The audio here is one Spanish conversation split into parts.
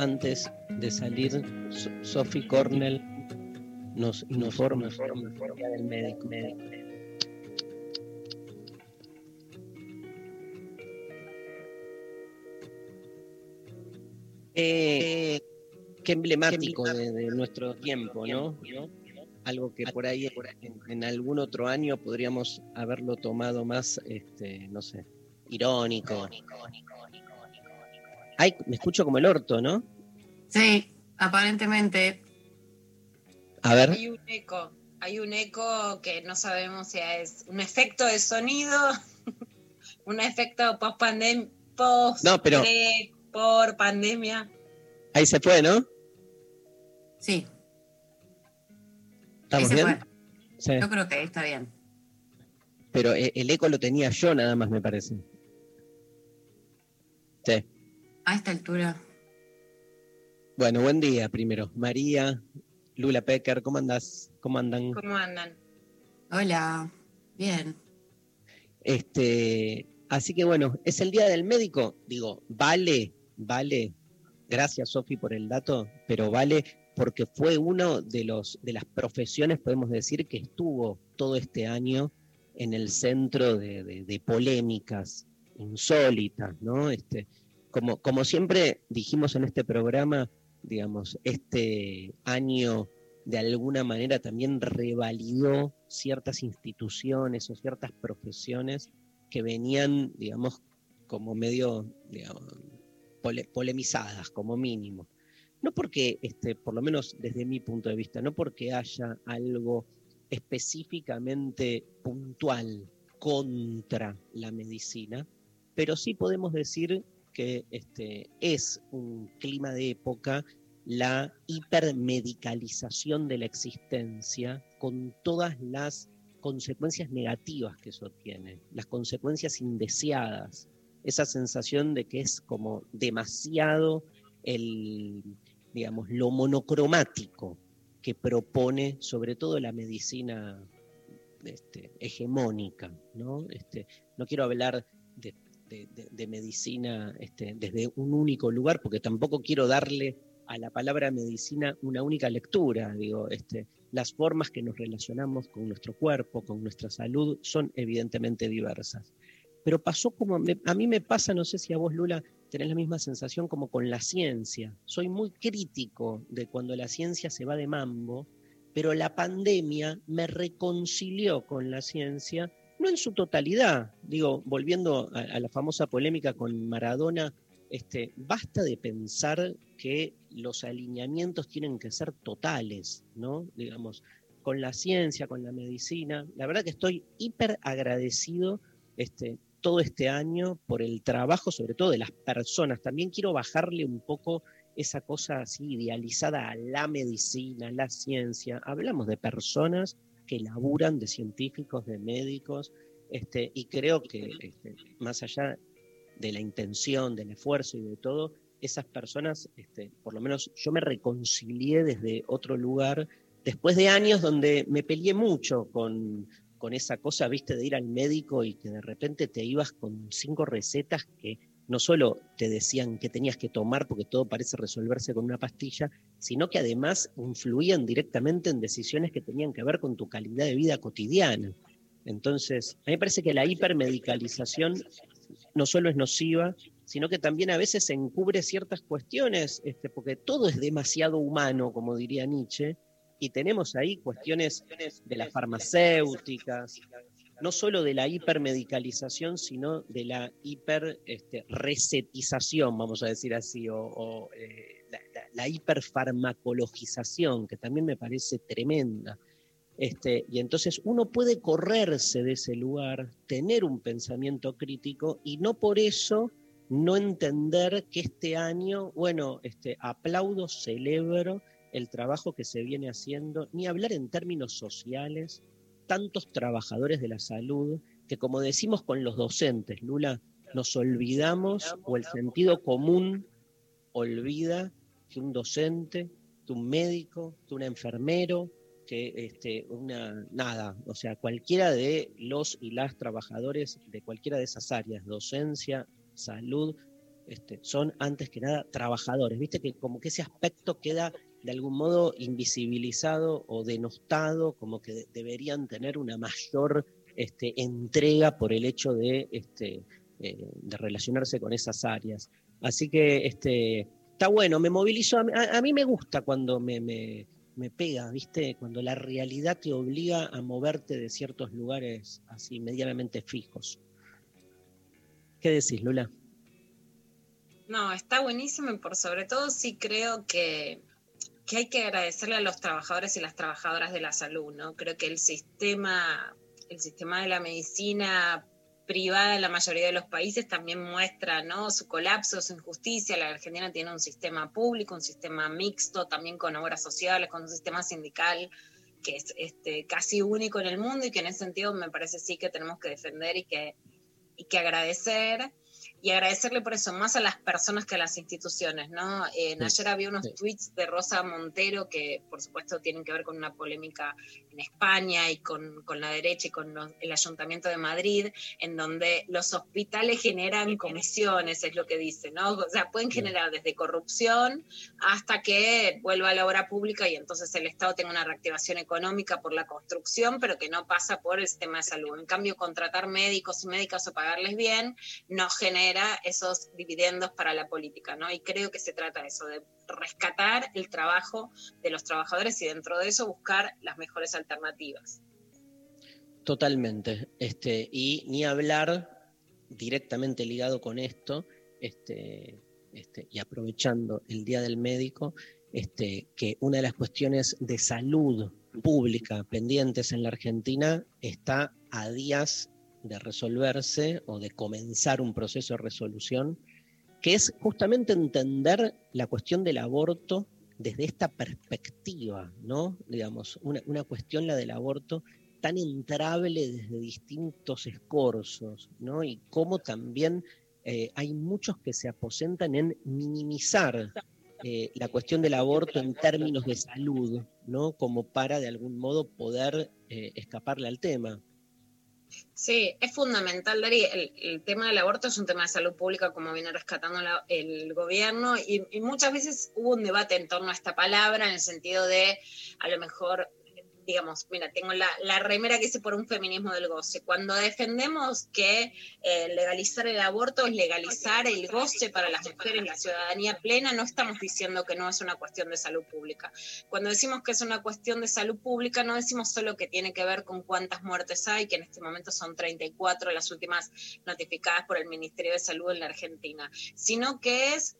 antes de salir, So- Sophie Cornell nos informa del médico. Qué emblemático de, de nuestro tiempo, ¿no? Algo que por ahí en, en algún otro año podríamos haberlo tomado más, este, no sé, irónico. Ay, me escucho como el orto, ¿no? Sí, aparentemente. A ver. Hay un eco, hay un eco que no sabemos si es un efecto de sonido, un efecto post pandemia, post No, pero- por pandemia. Ahí se fue, ¿no? Sí, ¿Estamos bien? fue. Sí. yo creo que está bien. Pero eh, el eco lo tenía yo nada más, me parece. Sí. A esta altura. Bueno, buen día primero. María, Lula Pecker, ¿cómo andás? ¿Cómo andan? ¿Cómo andan? Hola, bien. Este, así que bueno, es el día del médico. Digo, vale, vale. Gracias, Sofi, por el dato, pero vale porque fue uno de los de las profesiones, podemos decir, que estuvo todo este año en el centro de, de- de polémicas insólitas, ¿no? Este, como, siempre dijimos en este programa, digamos, este año de alguna manera también revalidó ciertas instituciones o ciertas profesiones que venían, digamos, como medio, digamos, pole- polemizadas, como mínimo. No porque, este, por lo menos desde mi punto de vista, no porque haya algo específicamente puntual contra la medicina, pero sí podemos decir que este, es un clima de época la hipermedicalización de la existencia con todas las consecuencias negativas que eso tiene, las consecuencias indeseadas, esa sensación de que es como demasiado el, digamos, lo monocromático que propone sobre todo la medicina este, hegemónica, ¿no? Este, no quiero hablar de, de- medicina este, desde un único lugar, porque tampoco quiero darle a la palabra medicina una única lectura. Digo, este, las formas que nos relacionamos con nuestro cuerpo, con nuestra salud, son evidentemente diversas. Pero pasó como, a mí me pasa, no sé si a vos, Lula, tenés la misma sensación como con la ciencia. Soy muy crítico de cuando la ciencia se va de mambo, pero la pandemia me reconcilió con la ciencia, no en su totalidad, digo, volviendo a, la famosa polémica con Maradona, este, basta de pensar que los alineamientos tienen que ser totales, ¿no? Digamos, con la ciencia, con la medicina. La verdad que estoy hiper agradecido este, todo este año por el trabajo, sobre todo de las personas. También quiero bajarle un poco esa cosa así idealizada a la medicina, a la ciencia. Hablamos de personas que laburan, de científicos, de médicos, este, y creo que este, más allá de la intención, del esfuerzo y de todo, esas personas, este, por lo menos yo me reconcilié desde otro lugar, después de años donde me peleé mucho con, con esa cosa, viste, de ir al médico y que de repente te ibas con cinco recetas que no solo te decían qué tenías que tomar porque todo parece resolverse con una pastilla, sino que además influían directamente en decisiones que tenían que ver con tu calidad de vida cotidiana. Entonces, a mí me parece que la hipermedicalización no solo es nociva, sino que también a veces encubre ciertas cuestiones, este, porque todo es demasiado humano, como diría Nietzsche, Y tenemos ahí cuestiones de las farmacéuticas, no solo de la hipermedicalización, sino de la hiper este, vamos a decir así, o, eh, la, la- la hiperfarmacologización, que también me parece tremenda. Este, y entonces uno puede correrse de ese lugar, tener un pensamiento crítico y no por eso no entender que este año, bueno, este, aplaudo, celebro el trabajo que se viene haciendo, ni hablar en términos sociales, tantos trabajadores de la salud, que como decimos con los docentes, Lula, nos olvidamos o el sentido común olvida que un docente, que un médico, que un enfermero, que este, una, nada, o sea, cualquiera de los y las trabajadores de cualquiera de esas áreas, docencia, salud, este, son antes que nada trabajadores. Viste que como que ese aspecto queda de algún modo invisibilizado o denostado, como que de- deberían tener una mayor este, entrega por el hecho de, este, eh, de relacionarse con esas áreas. Así que este, está bueno, me movilizó, a, mí- a- a mí me gusta cuando me, me- me pega, ¿viste? Cuando la realidad te obliga a moverte de ciertos lugares así medianamente fijos. ¿Qué decís, Lula? No, está buenísimo y por sobre todo sí creo que, que hay que agradecerle a los trabajadores y las trabajadoras de la salud, ¿no? Creo que el sistema, el sistema de la medicina privada en la mayoría de los países también muestra ¿no? su colapso, su injusticia. La Argentina tiene un sistema público, un sistema mixto, también con obras sociales, con un sistema sindical que es este, casi único en el mundo y que en ese sentido me parece sí que tenemos que defender y que, y que agradecer. Y agradecerle por eso más a las personas que a las instituciones, ¿no? Eh, Sí, ayer había unos sí. tweets de Rosa Montero que, por supuesto, tienen que ver con una polémica en España y con, con la derecha y con los- el Ayuntamiento de Madrid, en donde los hospitales generan comisiones, es lo que dice, ¿no? O sea, pueden generar desde corrupción hasta que vuelva a la obra pública y entonces el Estado tenga una reactivación económica por la construcción, pero que no pasa por el sistema de salud. En cambio, contratar médicos y médicas o pagarles bien no genera esos dividendos para la política, ¿no? Y creo que se trata de eso, de rescatar el trabajo de los trabajadores y dentro de eso buscar las mejores alternativas. Totalmente. Este, y ni hablar directamente ligado con esto, este, este, y aprovechando el Día del Médico, este, que una de las cuestiones de salud pública pendientes en la Argentina está a días de resolverse o de comenzar un proceso de resolución, que es justamente entender la cuestión del aborto desde esta perspectiva, ¿no? Digamos, una, una cuestión, la del aborto, tan entrable desde distintos escorzos, ¿no? Y cómo también eh, hay muchos que se aposentan en minimizar eh, la cuestión del aborto en términos de salud, ¿no? Como para de algún modo poder eh, escaparle al tema. Sí, es fundamental, Dari. El, el, tema del aborto es un tema de salud pública, como viene rescatando la, el gobierno, y, y, muchas veces hubo un debate en torno a esta palabra, en el sentido de, a lo mejor, digamos, mira, tengo la, la remera que hice por un feminismo del goce. Cuando defendemos que eh, legalizar el aborto es legalizar el goce para las mujeres, la ciudadanía plena, no estamos diciendo que no es una cuestión de salud pública. Cuando decimos que es una cuestión de salud pública, no decimos solo que tiene que ver con cuántas muertes hay, que en este momento son 34 las últimas notificadas por el Ministerio de Salud en la Argentina, sino que es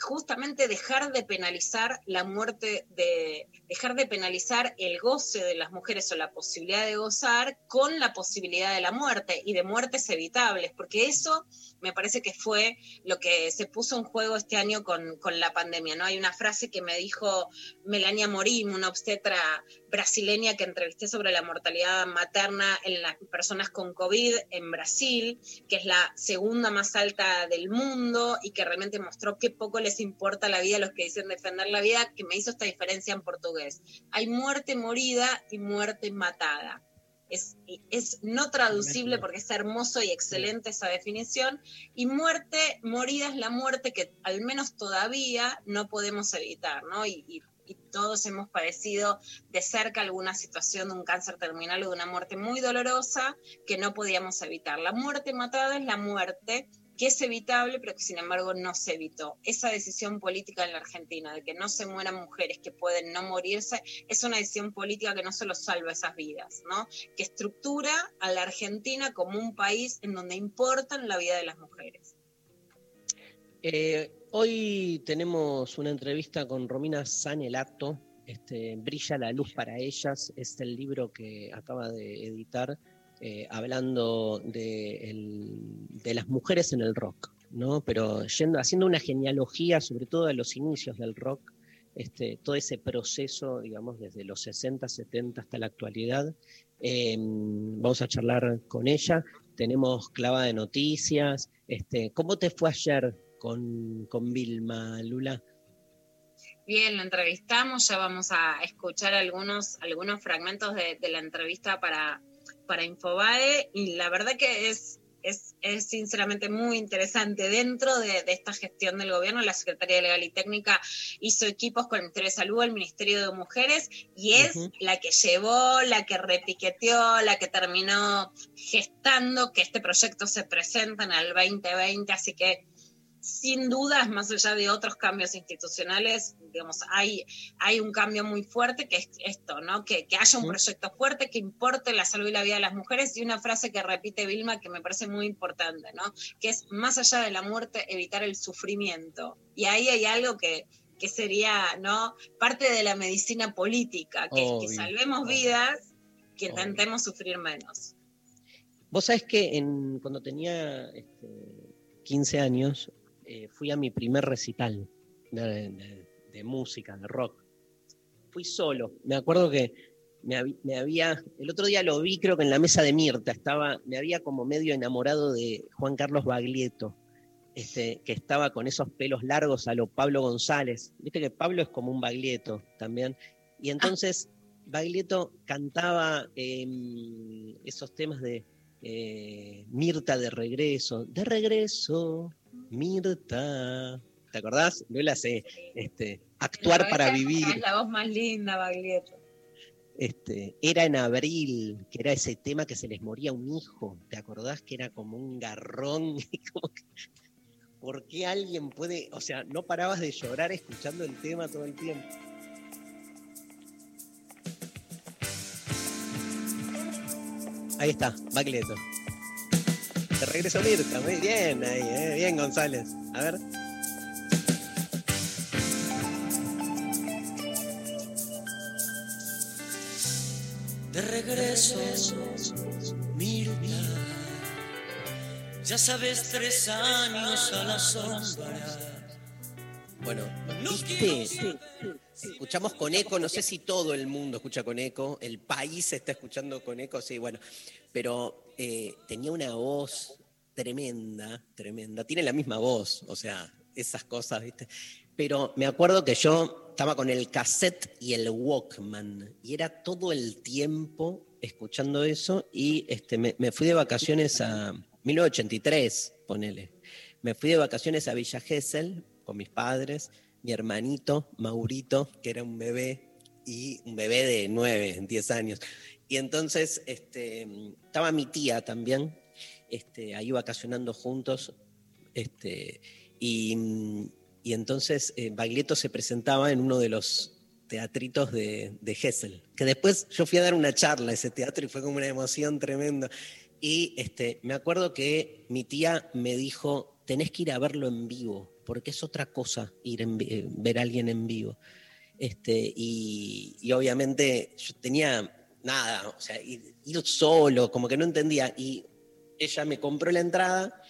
justamente dejar de penalizar la muerte, de dejar de penalizar el goce de las mujeres o la posibilidad de gozar con la posibilidad de la muerte y de muertes evitables, porque eso me parece que fue lo que se puso en juego este año con, con la pandemia. ¿no? Hay una frase que me dijo Melania Morim, una obstetra brasileña que entrevisté sobre la mortalidad materna en las personas con COVID en Brasil, que es la segunda más alta del mundo y que realmente mostró qué poco les importa la vida a los que dicen defender la vida, que me hizo esta diferencia en portugués. Hay muerte morida y muerte matada. Es, es, no traducible porque es hermoso y excelente esa definición. Y muerte, morida es la muerte que al menos todavía no podemos evitar, ¿no? Y, y, y, todos hemos padecido de cerca alguna situación de un cáncer terminal o de una muerte muy dolorosa que no podíamos evitar. La muerte matada es la muerte que es evitable, pero que sin embargo no se evitó. Esa decisión política en la Argentina, de que no se mueran mujeres que pueden no morirse, es una decisión política que no solo salva esas vidas, ¿no? que estructura a la Argentina como un país en donde importan la vida de las mujeres. Eh, hoy tenemos una entrevista con Romina Sanelato, este, Brilla la luz para ellas, es el libro que acaba de editar eh, hablando de, las mujeres en el rock, ¿no? Pero haciendo una genealogía, sobre todo de los inicios del rock, este, todo ese proceso, digamos, desde los 60, 70 hasta la actualidad. Em, vamos a charlar con ella. Tenemos clava de noticias. Este, ¿Cómo te fue ayer con, con Vilma, Lula? Bien, la entrevistamos, ya vamos a escuchar algunos, algunos fragmentos de la entrevista para, para Infobae y la verdad que es, es, sinceramente muy interesante. Dentro de, esta gestión del gobierno, la Secretaría de Legal y Técnica hizo equipos con el Ministerio de Salud, el Ministerio de Mujeres, y es la que llevó, la que repiqueteó, la que terminó gestando que este proyecto se presenta en el 2020, así que sin dudas, más allá de otros cambios institucionales, digamos, hay, hay un cambio muy fuerte que es esto, ¿no? Que, haya un proyecto fuerte que importe la salud y la vida de las mujeres y una frase que repite Vilma que me parece muy importante, ¿no? Que es más allá de la muerte, evitar el sufrimiento. Y ahí hay algo que, sería, ¿no? Parte de la medicina política, que es que salvemos vidas, que intentemos sufrir menos. Vos sabés que en, cuando tenía 15 este, años, eh, fui a mi primer recital de, música, de rock. Fui solo. Me acuerdo que me, había, el otro día lo vi, creo que en la mesa de Mirta, estaba, me había como medio enamorado de Juan Carlos Baglietto, este, que estaba con esos pelos largos a lo Pablo González. Viste que Pablo es como un Baglietto también. Y entonces Baglietto cantaba em, esos temas de eh, Mirta de regreso, de regreso, Mirta. ¿Te acordás? No la sé. Este, actuar para vivir. Es la voz más linda, Baglietto. Este, era en abril, que era ese tema que se les moría un hijo. ¿Te acordás que era como un garrón? ¿Por qué alguien puede.? O sea, no parabas de llorar escuchando el tema todo el tiempo. Ahí está, Baglietto. Te regreso Mirta, muy bien ahí, eh, bien González. A ver. De regreso, Mirta. Ya sabes, tres años a la sombra. Bueno, viste, escuchamos con eco, no sé si todo el mundo escucha con eco, el país está escuchando con eco, sí, bueno, pero eh, tenía una voz tremenda, tremenda. Tiene la misma voz, o sea, esas cosas, ¿viste? Pero me acuerdo que yo estaba con el cassette y el Walkman, y era todo el tiempo escuchando eso, y este, me, fui de vacaciones a 1983, ponele. Me fui de vacaciones a Villa Gesell con mis padres, mi hermanito Maurito, que era un bebé, y un bebé de 9, 10 años. Y entonces este, estaba mi tía también, este, ahí vacacionando juntos, este, y, entonces eh, Baglietto se presentaba en uno de los teatritos de, de Hessel, que después yo fui a dar una charla a ese teatro y fue como una emoción tremenda. Y este, me acuerdo que mi tía me dijo, tenés que ir a verlo en vivo, porque es otra cosa ir en, eh, ver a alguien en vivo. Este, y, y obviamente yo tenía nada, o sea, ir, solo, como que no entendía. Y ella me compró la entrada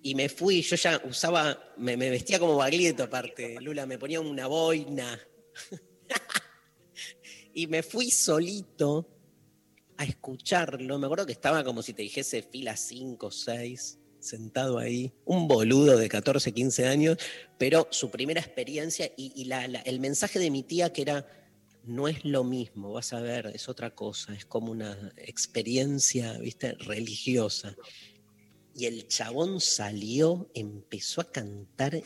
y me fui, yo ya usaba, me, vestía como baglietto aparte, Lula, me ponía una boina. y me fui solito a escucharlo. Me acuerdo que estaba como si te dijese fila 5 o 6, sentado ahí, un boludo de 14, 15 años, pero su primera experiencia y, el mensaje de mi tía que era no es lo mismo, vas a ver, es otra cosa, es como una experiencia, viste, religiosa. Y el chabón salió, empezó a cantar,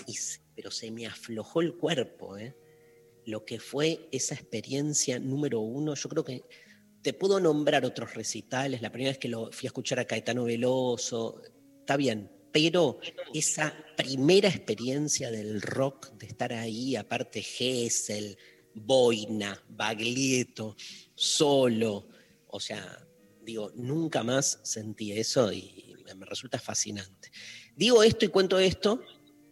pero se me aflojó el cuerpo, ¿eh? Lo que fue esa experiencia número uno, yo creo que te puedo nombrar otros recitales, la primera vez que lo fui a escuchar a Caetano Veloso, está bien, pero esa primera experiencia del rock, de estar ahí, aparte Gessel, Boina, Baglietto, solo, o sea, digo, nunca más sentí eso y me resulta fascinante. Digo esto y cuento esto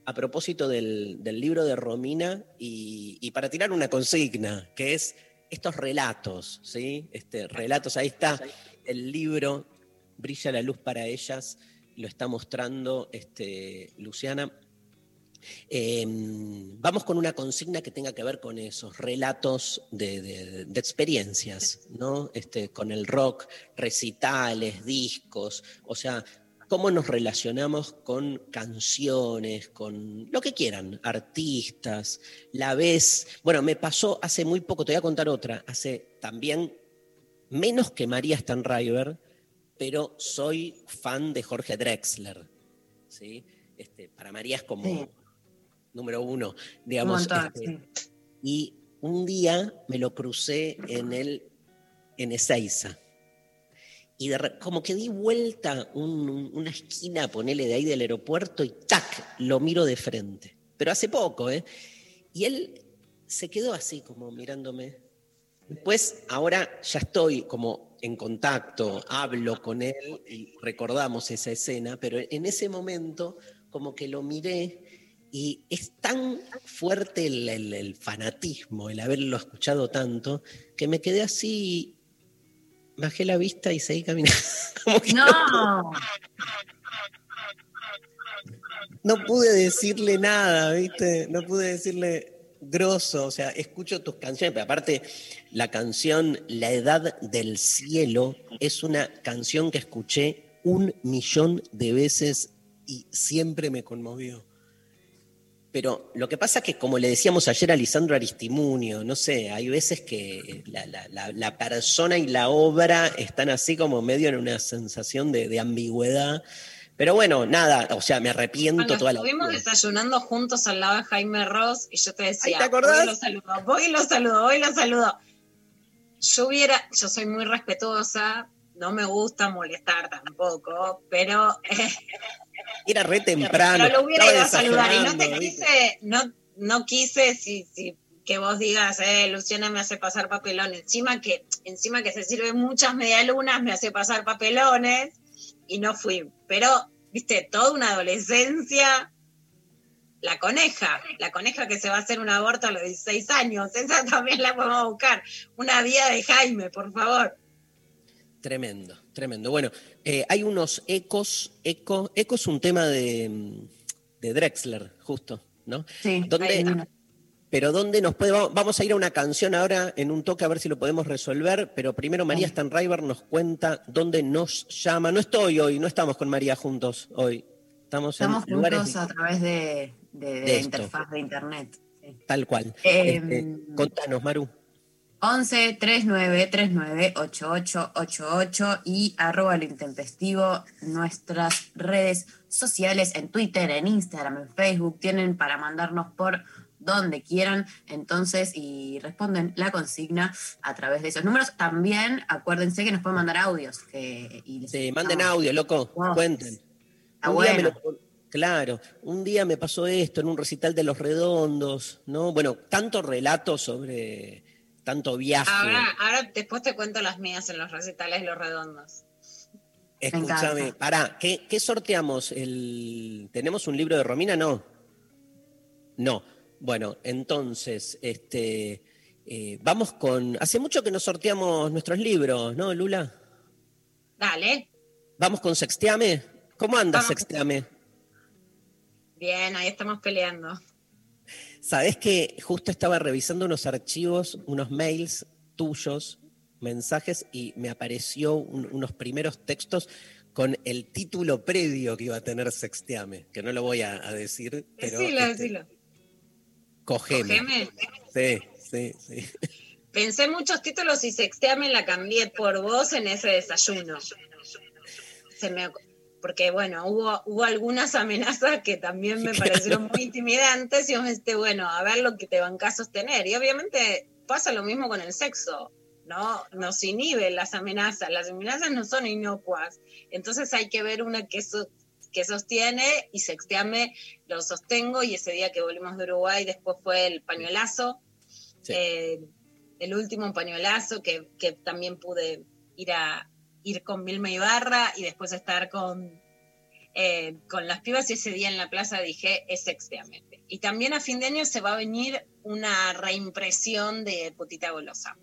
a propósito del, del libro de Romina y, y, para tirar una consigna, que es estos relatos, ¿sí? Este, relatos, ahí está el libro, Brilla la luz para ellas, lo está mostrando este, Luciana. Eh, vamos con una consigna que tenga que ver con esos relatos de experiencias, ¿no? Este, con el rock, recitales, discos, o sea, cómo nos relacionamos con canciones, con lo que quieran, artistas, la vez. Bueno, me pasó hace muy poco, te voy a contar otra, hace también menos que María Stanriver, pero soy fan de Jorge Drexler. ¿sí? Este, para María es como sí. número uno, digamos. Montón, este, sí. Y un día me lo crucé en el en Ezeiza y de, como que di vuelta un, una esquina, ponele de ahí del aeropuerto y ¡tac! lo miro de frente. Pero hace poco, ¿eh? Y él se quedó así como mirándome. Después, ahora ya estoy como en contacto, hablo con él y recordamos esa escena, pero en ese momento como que lo miré y es tan fuerte el, el, el fanatismo, el haberlo escuchado tanto, que me quedé así bajé la vista y seguí caminando. no. no pude decirle nada, ¿viste? No pude decirle o sea, escucho tus canciones, pero aparte la canción La Edad del Cielo es una canción que escuché un millón de veces y siempre me conmovió. Pero lo que pasa es que, como le decíamos ayer a Lisandro Aristimunio, no sé, hay veces que la, persona y la obra están así como medio en una sensación de ambigüedad. Pero bueno, nada, o sea, me arrepiento toda la Estuvimos desayunando juntos al lado de Jaime Ross y yo te decía, ¿Ay, ¿te acordás? voy y lo saludo, voy y lo saludo, voy y lo saludo. Yo hubiera, yo soy muy respetuosa, no me gusta molestar tampoco, pero eh, era re temprano. Pero lo hubiera ido a saludar y no te quise, no, no quise si, si que vos digas, eh, Luciana me hace pasar papelón, encima que, encima que se sirve muchas medialunas, me hace pasar papelones, y no fui. Pero, viste, toda una adolescencia, la coneja, la coneja que se va a hacer un aborto a los 16 años, esa también la podemos buscar. Una vida de Jaime, por favor. Tremendo, tremendo. Bueno, eh, hay unos ecos, eco, eco es un tema de, de Drexler, justo, ¿no? Sí, donde, pero ¿dónde nos puede, vamos a ir a una canción ahora en un toque a ver si lo podemos resolver, pero primero María Stanriver nos cuenta dónde nos llama. No estoy hoy, no estamos con María juntos hoy. Estamos, juntos a través de, de, de, de interfaz de internet. Sí. Tal cual. Eh, este, contanos, Maru. 11 39 39 8888 y arroba lo intempestivo nuestras redes sociales en Twitter, en Instagram, en Facebook tienen para mandarnos por donde quieran entonces y responden la consigna a través de esos números. También acuérdense que nos pueden mandar audios. Que, y sí, manden audio, loco, wow. cuenten. Está un bueno. Lo, claro, un día me pasó esto en un recital de Los Redondos, ¿no? Bueno, tanto relato sobre tanto viaje. Ahora, ahora después te cuento las mías en los recitales Los Redondos. Escúchame, pará, ¿qué, ¿qué, sorteamos? El... ¿Tenemos un libro de Romina? No. No. Bueno, entonces, este, eh, vamos con. Hace mucho que nos sorteamos nuestros libros, ¿no, Lula? Dale. Vamos con Sexteame. ¿Cómo anda vamos. Sexteame? Bien, ahí estamos peleando. Sabés que justo estaba revisando unos archivos, unos mails tuyos, mensajes, y me apareció un, unos primeros textos con el título previo que iba a tener Sexteame, que no lo voy a, a decir. Pero, decilo, este, decilo. Cogeme. Cogeme. Sí, sí, sí. Pensé muchos títulos y Sexteame la cambié por vos en ese desayuno. Se me porque bueno, hubo, hubo algunas amenazas que también me parecieron muy intimidantes y yo bueno, a ver lo que te van a sostener. Y obviamente pasa lo mismo con el sexo, ¿no? Nos inhiben las amenazas, las amenazas no son inocuas, entonces hay que ver una que, so, que sostiene y Sexteame lo sostengo y ese día que volvimos de Uruguay después fue el pañuelazo, Sí. eh, el último pañuelazo que, que también pude ir a ir con Vilma Ibarra y después estar con, eh, con las pibas y ese día en la plaza dije es Sexteame. Y también a fin de año se va a venir una reimpresión de Putita Golosa.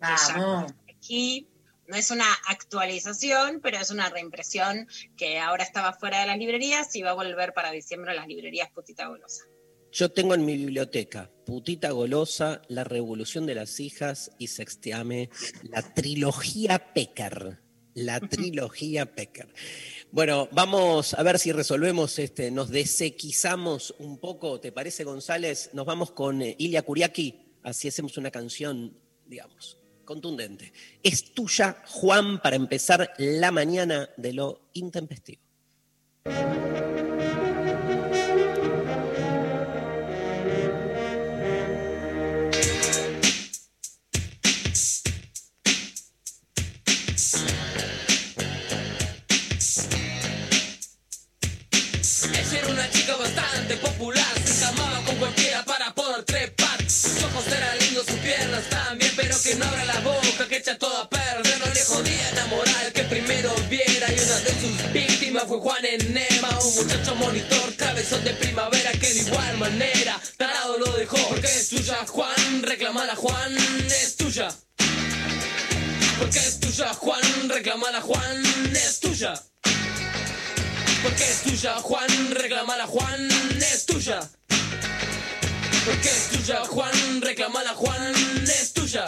Vamos. Aquí no es una actualización, pero es una reimpresión que ahora estaba fuera de las librerías y va a volver para diciembre a las librerías Putita Golosa. Yo tengo en mi biblioteca Putita Golosa, La Revolución de las Hijas y Sexteame, la trilogía Pecker. La trilogía Pecker. Bueno, vamos a ver si resolvemos este, nos desequizamos un poco, ¿te parece, González? Nos vamos con eh, Ilia Kuriaki, así hacemos una canción, digamos, contundente. Es tuya, Juan, para empezar la mañana de lo intempestivo. Ella era una chica bastante popular, se llamaba con cualquiera para poder trepar. Sus ojos eran que no abra la boca, que echa todo a perder. No le jodía enamorar, que primero viera. Y una de sus víctimas fue Juan Enema, un muchacho monitor, cabezón de primavera, que de igual manera tarado lo dejó. Porque es tuya, Juan, reclamala, Juan, es tuya. Porque es tuya, Juan, reclamala, Juan, es tuya. Porque es tuya, Juan, reclamala, Juan, es tuya. Porque es tuya, Juan, reclamala, Juan, es tuya.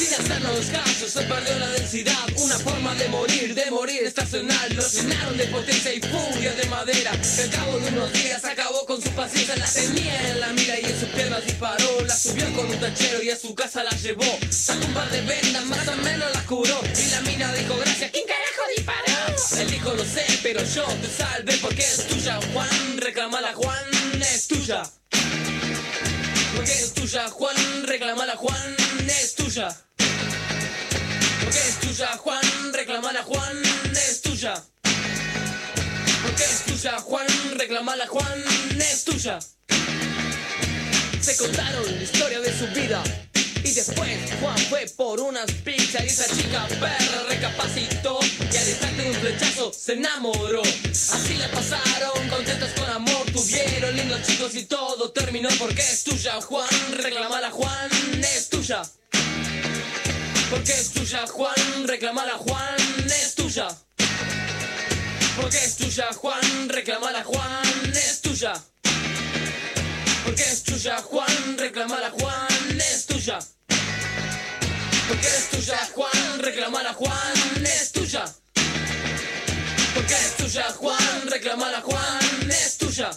Sin hacernos caso, se perdió la densidad. Una forma de morir, de morir estacional. Lo llenaron de potencia y furia de madera. Al cabo de unos días acabó con su paciencia. La tenía en la mira y en sus piernas disparó. La subió con un tachero y a su casa la llevó. Sacó un par de vendas, más o menos la curó. Y la mina dijo, gracias, ¿quién carajo disparó? Él dijo, no sé, pero yo te salvé porque es tuya, Juan. Reclamala, Juan, es tuya. Porque es tuya, Juan, reclamala, Juan, tuya, Juan, reclamala, Juan, es tuya. Porque es tuya, Juan, reclamala, Juan, es tuya. Se contaron la historia de su vida. Y después Juan fue por unas pizzas y esa chica perra recapacitó y al instante de un flechazo se enamoró. Así la pasaron, contentos con amor, tuvieron lindos chicos y todo terminó porque es tuya Juan, reclamala Juan, es tuya. Porque es tuya Juan, reclamala Juan, es tuya. Porque es tuya Juan, reclamala Juan, es tuya. Porque es tuya, Juan, reclamala, Juan, es tuya. Porque es tuya, Juan, reclamala, Juan, es tuya. Porque es tuya, Juan, reclamala, Juan, es tuya.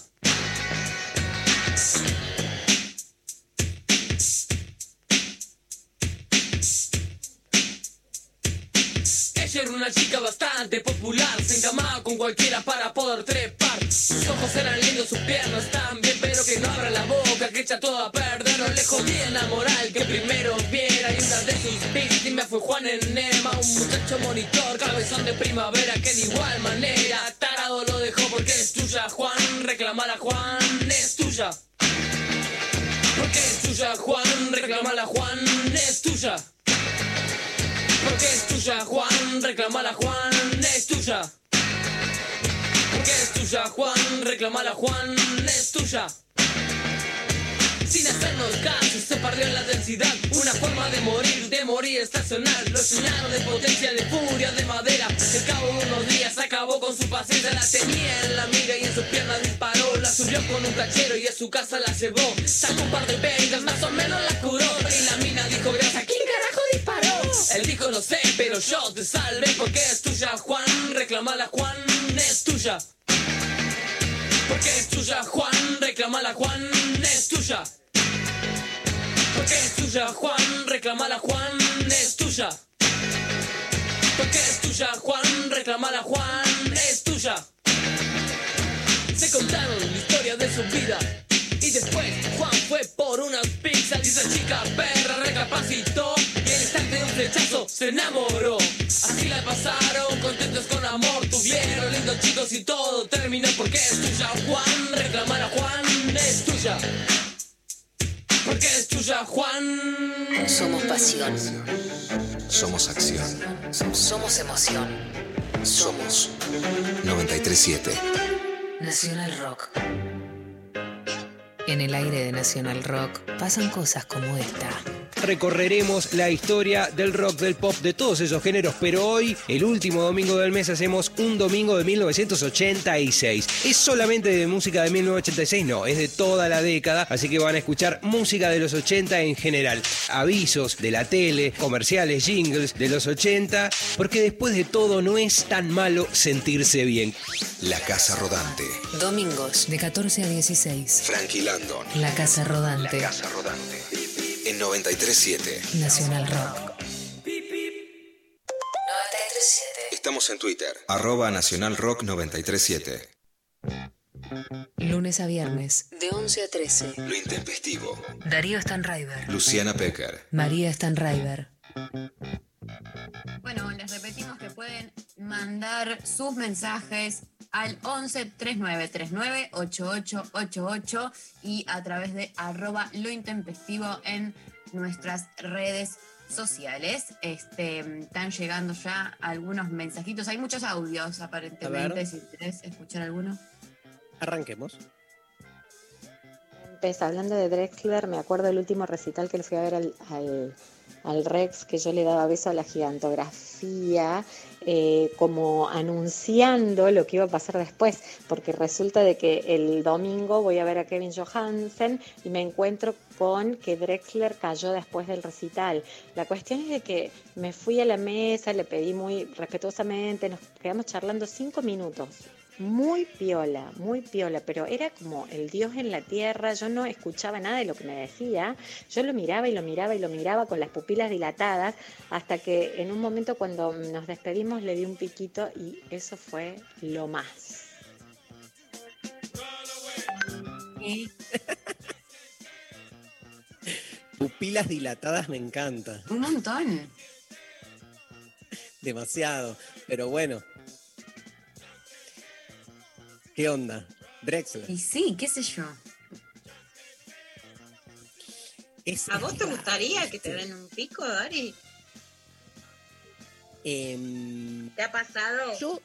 Era una chica bastante popular, se encamaba con cualquiera para poder trepar. Sus ojos eran lindos, sus piernas también, pero que no abra la boca, que echa todo a perder. No le jodía la moral que primero viera. Y una de sus víctimas fue Juan Enema, un muchacho monitor, cabezón de primavera, que de igual manera tarado lo dejó porque es tuya, Juan. Reclamala, Juan, es tuya. Porque es tuya, Juan, reclamala, Juan, es tuya. Porque es tuya, Juan, reclamala, Juan, es tuya. Porque es tuya, Juan, reclamala, Juan, es tuya. Sin hacernos caso, se perdió en la densidad. Una forma de morir, de morir estacional. Lo llenaron de potencia, de furia, de madera. Al cabo de unos días acabó con su paciencia. La tenía en la mira y en sus piernas disparó. La subió con un tachero y a su casa la llevó. Sacó un par de vendas, más o menos la curó. Y la mina dijo, gracias, ¿quién carajo disparó? Él dijo, no sé, pero yo te salvé porque es tuya, Juan. Reclamala, Juan, es tuya. Porque es tuya, Juan. Reclamala, Juan, es tuya. Porque es tuya, Juan, reclamala, Juan, es tuya. Porque es tuya, Juan, reclamala, Juan, es tuya. Se contaron la historia de su vida. Y después Juan fue por unas pizzas y esa chica perra recapacitó. Y al instante de un flechazo se enamoró. Así la pasaron, contentos con amor tuvieron lindos chicos y todo terminó porque es tuya Juan reclamar a Juan es tuya porque es tuya Juan Somos pasión. Somos acción. Somos emoción. Somos 937. Nacional Rock. En el aire de Nacional Rock pasan cosas como esta. recorreremos la historia del rock, del pop, de todos esos géneros, pero hoy, el último domingo del mes, hacemos un domingo de 1986. ¿Es solamente de música de 1986? No, es de toda la década, así que van a escuchar música de los 80 en general. Avisos de la tele, comerciales, jingles de los 80, porque después de todo no es tan malo sentirse bien. La Casa Rodante. Domingos de 14 a 16. Frankie Landon. La Casa Rodante. Casa Rodante. En 937. Nacional Rock. 937. Estamos en Twitter. Arroba Nacional Rock 937. Lunes a viernes. De 11 a 13. Lo intempestivo. Darío Stanraiver. Luciana Pecker. María Stanraiver. Bueno, les repetimos que pueden mandar sus mensajes al 11 39 39 8888 y a través de arroba lo intempestivo en nuestras redes sociales. Este, están llegando ya algunos mensajitos. Hay muchos audios aparentemente, si querés escuchar alguno. Arranquemos. Pues, hablando de Drexler, me acuerdo del último recital que le fui a ver al, al- al Rex, que yo le daba beso a la gigantografía, eh, como anunciando lo que iba a pasar después, porque resulta de que el domingo voy a ver a Kevin Johansen y me encuentro con que Drexler cayó después del recital. La cuestión es de que me fui a la mesa, le pedí muy respetuosamente, nos quedamos charlando cinco minutos muy piola, muy piola, pero era como el Dios en la tierra, yo no escuchaba nada de lo que me decía, yo lo miraba y lo miraba y lo miraba con las pupilas dilatadas, hasta que en un momento cuando nos despedimos le di un piquito y eso fue lo más. Pupilas dilatadas me encanta. Un montón. Demasiado. Pero bueno. ¿Qué onda? Drexler. Y sí, qué sé yo. Es- ¿A vos te gustaría que te den un pico, Dari? Em, ¿Te ha pasado? yo.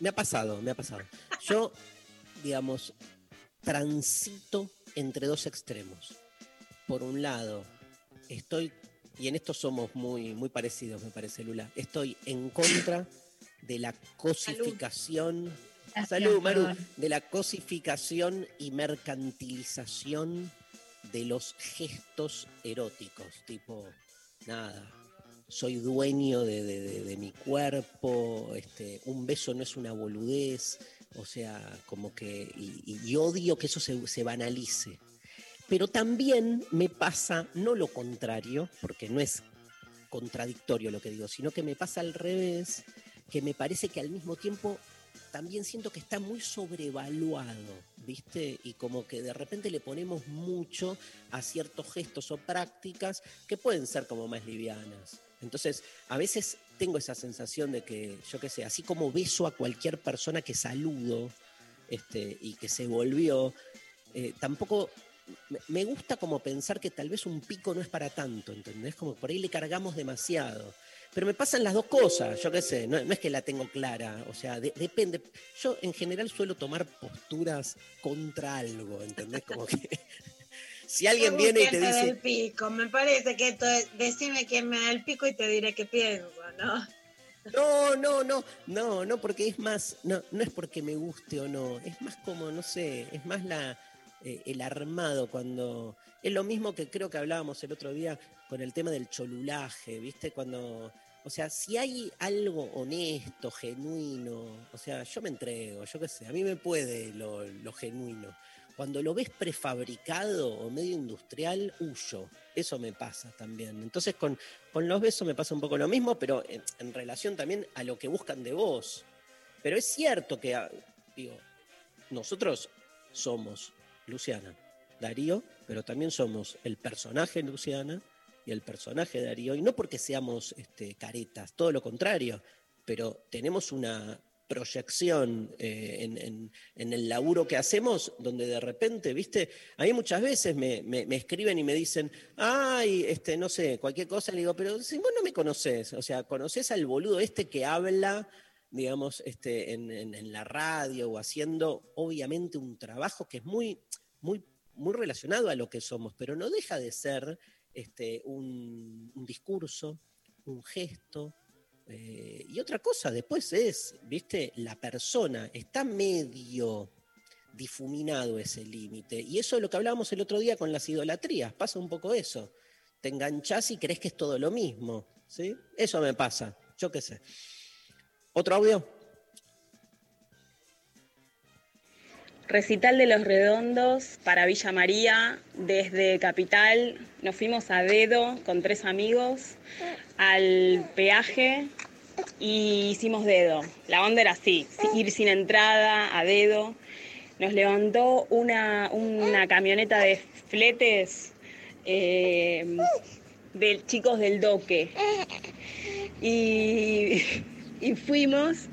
Me ha pasado, me ha pasado. Yo, digamos, transito entre dos extremos. Por un lado, estoy, y en esto somos muy, muy parecidos, me parece, Lula. Estoy en contra de la cosificación. Gracias, Salud, Maru. perdón. De la cosificación y mercantilización de los gestos eróticos. Tipo, nada, soy dueño de, de- de- de mi cuerpo, este, un beso no es una boludez, o sea, como que, y, y- y odio que eso se, se banalice. Pero también me pasa, no lo contrario, porque no es contradictorio lo que digo, sino que me pasa al revés, que me parece que al mismo tiempo también siento que está muy sobrevaluado, ¿viste? Y como que de repente le ponemos mucho a ciertos gestos o prácticas que pueden ser como más livianas. Entonces, a veces tengo esa sensación de que, yo qué sé, así como beso a cualquier persona que saludo este, y que se volvió, eh, tampoco me- gusta como pensar que tal vez un pico no es para tanto, ¿entendés? Como por ahí le cargamos demasiado. Pero me pasan las dos cosas, yo qué sé, no, no es que la tengo clara, o sea, de- depende. Yo en general suelo tomar posturas contra algo, ¿entendés? Como que si alguien viene y te dice, del pico, me parece que esto es, decime quién me da el pico y te diré qué pienso, ¿no? No, no, no, no, no, porque es más, no, no es porque me guste o no, es más como, no sé, es más la, eh, el armado cuando, es lo mismo que creo que hablábamos el otro día con el tema del cholulaje, ¿viste? Cuando, o sea, si hay algo honesto, genuino, o sea, yo me entrego, yo qué sé, a mí me puede lo, genuino. Cuando lo ves prefabricado o medio industrial, huyo. Eso me pasa también. Entonces con, con los besos me pasa un poco lo mismo, pero en, en relación también a lo que buscan de vos. Pero es cierto que, ah, digo, nosotros somos Luciana, Darío, pero también somos el personaje Luciana y el personaje Darío, y no porque seamos este, caretas, todo lo contrario. pero tenemos una proyección eh, en, el laburo que hacemos, donde de repente, viste, a mí muchas veces me, escriben y me dicen, ay, este, no sé, cualquier cosa, le digo, pero si vos no me conoces, o sea, conoces al boludo este que habla, digamos, este, en, en- en la radio o haciendo, obviamente, un trabajo que es muy, muy, muy relacionado a lo que somos, pero no deja de ser este, un, discurso, un gesto, eh, y otra cosa después es, viste, la persona está medio difuminado ese límite. Y eso es lo que hablábamos el otro día con las idolatrías. Pasa un poco eso. Te enganchás y crees que es todo lo mismo. ¿sí? Eso me pasa. Yo qué sé. ¿Otro audio? Recital de los Redondos para Villa María, desde Capital. Nos fuimos a dedo con tres amigos al peaje y hicimos dedo. La onda era así, ir sin entrada, a dedo. Nos levantó una, una camioneta de fletes eh, de chicos del doque. Y, y fuimos.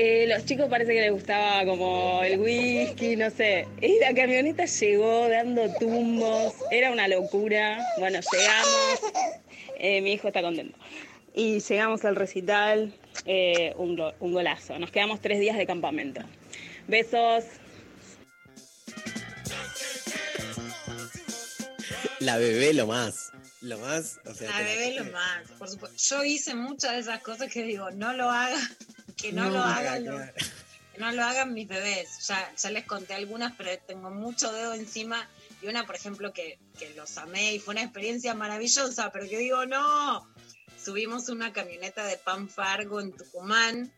Eh, los chicos parece que les gustaba como el whisky, no sé. Y la camioneta llegó dando tumbos, era una locura. Bueno, llegamos, eh, mi hijo está contento. Y llegamos al recital, eh, un, go- un golazo. Nos quedamos tres días de campamento. Besos. La bebé lo más. Lo más. O sea, La bebé lo más, por supuesto. Yo hice muchas de esas cosas que digo, no lo haga, que no, lo hagan los- que no lo hagan mis bebés. Ya, ya les conté algunas, pero tengo mucho dedo encima. Y una, por ejemplo, que, que los amé y fue una experiencia maravillosa, pero que digo, no. Subimos una camioneta de Pan Fargo en Tucumán,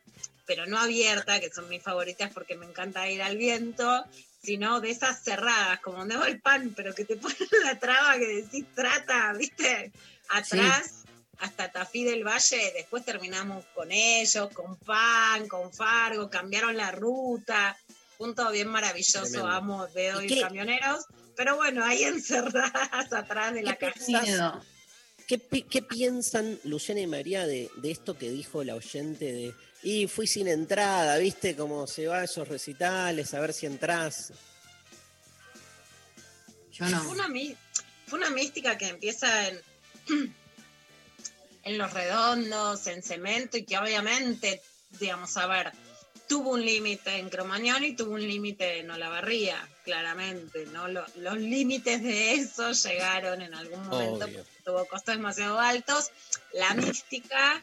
pero no abierta, que son mis favoritas porque me encanta ir al viento, sino de esas cerradas, como donde va el pan, pero que te ponen la traba que decís trata, ¿viste? Atrás, hasta Tafí del Valle, después terminamos con ellos, con pan, con Fargo, cambiaron la ruta, un todo bien maravilloso, Tremendo. amo de ¿Y hoy qué? camioneros, pero bueno, ahí encerradas atrás de la casa. ¿Qué, pi- qué piensan Luciana y María de, de esto que dijo la oyente de y fui sin entrada, viste cómo se va a esos recitales, a ver si entras? Yo no. Fue una, fue una mística que empieza en, en los redondos, en cemento, y que obviamente, digamos, a ver, tuvo un límite en Cromañón y tuvo un límite en Olavarría, claramente, ¿no? Lo- los límites de eso llegaron en algún momento, tuvo costos demasiado altos. La mística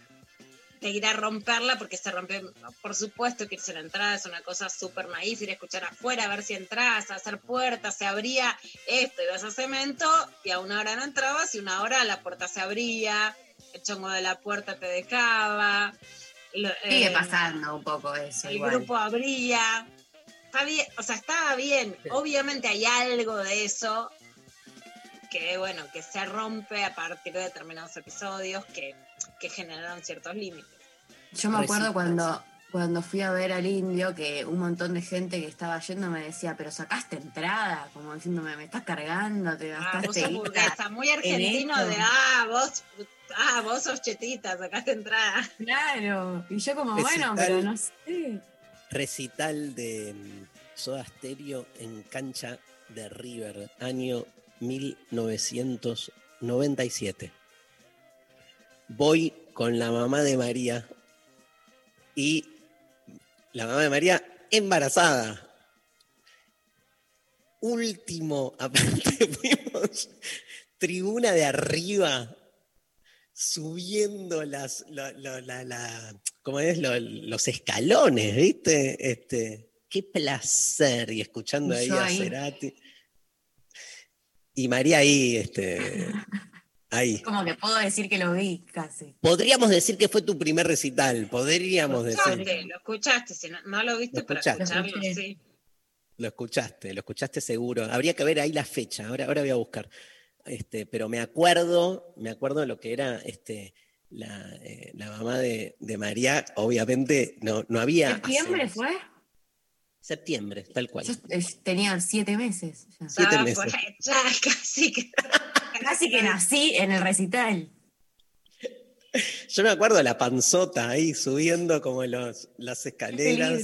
de ir a romperla, porque se rompió, por supuesto que irse a la entrada es una cosa súper naif, ir a escuchar afuera, a ver si entras, a hacer puertas, se abría esto, ibas a cemento y a una hora no entrabas y una hora la puerta se abría, el chongo de la puerta te dejaba. lo- Sigue eh, pasando un poco eso. el igual. grupo abría. Está bien, o sea, estaba bien. Obviamente hay algo de eso que, bueno, que se rompe a partir de determinados episodios que, que generaron ciertos límites. Yo me acuerdo cuando, cuando fui a ver al indio que un montón de gente que estaba yendo me decía, pero sacaste entrada, como diciéndome, me estás cargando, te Ah, gastaste vos sos guita burguesa, muy en argentino esto". de, ah, vos, ah, vos sos chetita, sacaste entrada. Claro, y yo como, bueno, pero no sé. Recital de mm, Soda Stereo en cancha de River, año 1997. Voy con la mamá de María y la mamá de María embarazada. Último, aparte fuimos tribuna de arriba, subiendo las, la, la- la- la- ¿cómo es? Lo- los escalones, ¿viste? Este, qué placer, y escuchando ahí a. Cerati. Y María ahí, este, ahí. Como que puedo decir que lo vi casi. Podríamos decir que fue tu primer recital, podríamos decir. Escuchaste, lo escuchaste, si no, no lo viste Lo escuchaste. escucharlo, Lo sí. Lo escuchaste, lo escuchaste seguro. Habría que ver ahí la fecha. Ahora, ahora voy a buscar. Este, pero me acuerdo, me acuerdo de lo que era este, la, eh, la mamá de, de María. Obviamente no, no había. ¿Septiembre fue? Septiembre, tal cual. Yo eh, tenía siete meses. ya. Siete Ah, meses. pues, ya casi que. Casi que nací en el recital. Yo me acuerdo la panzota ahí subiendo como los, las escaleras.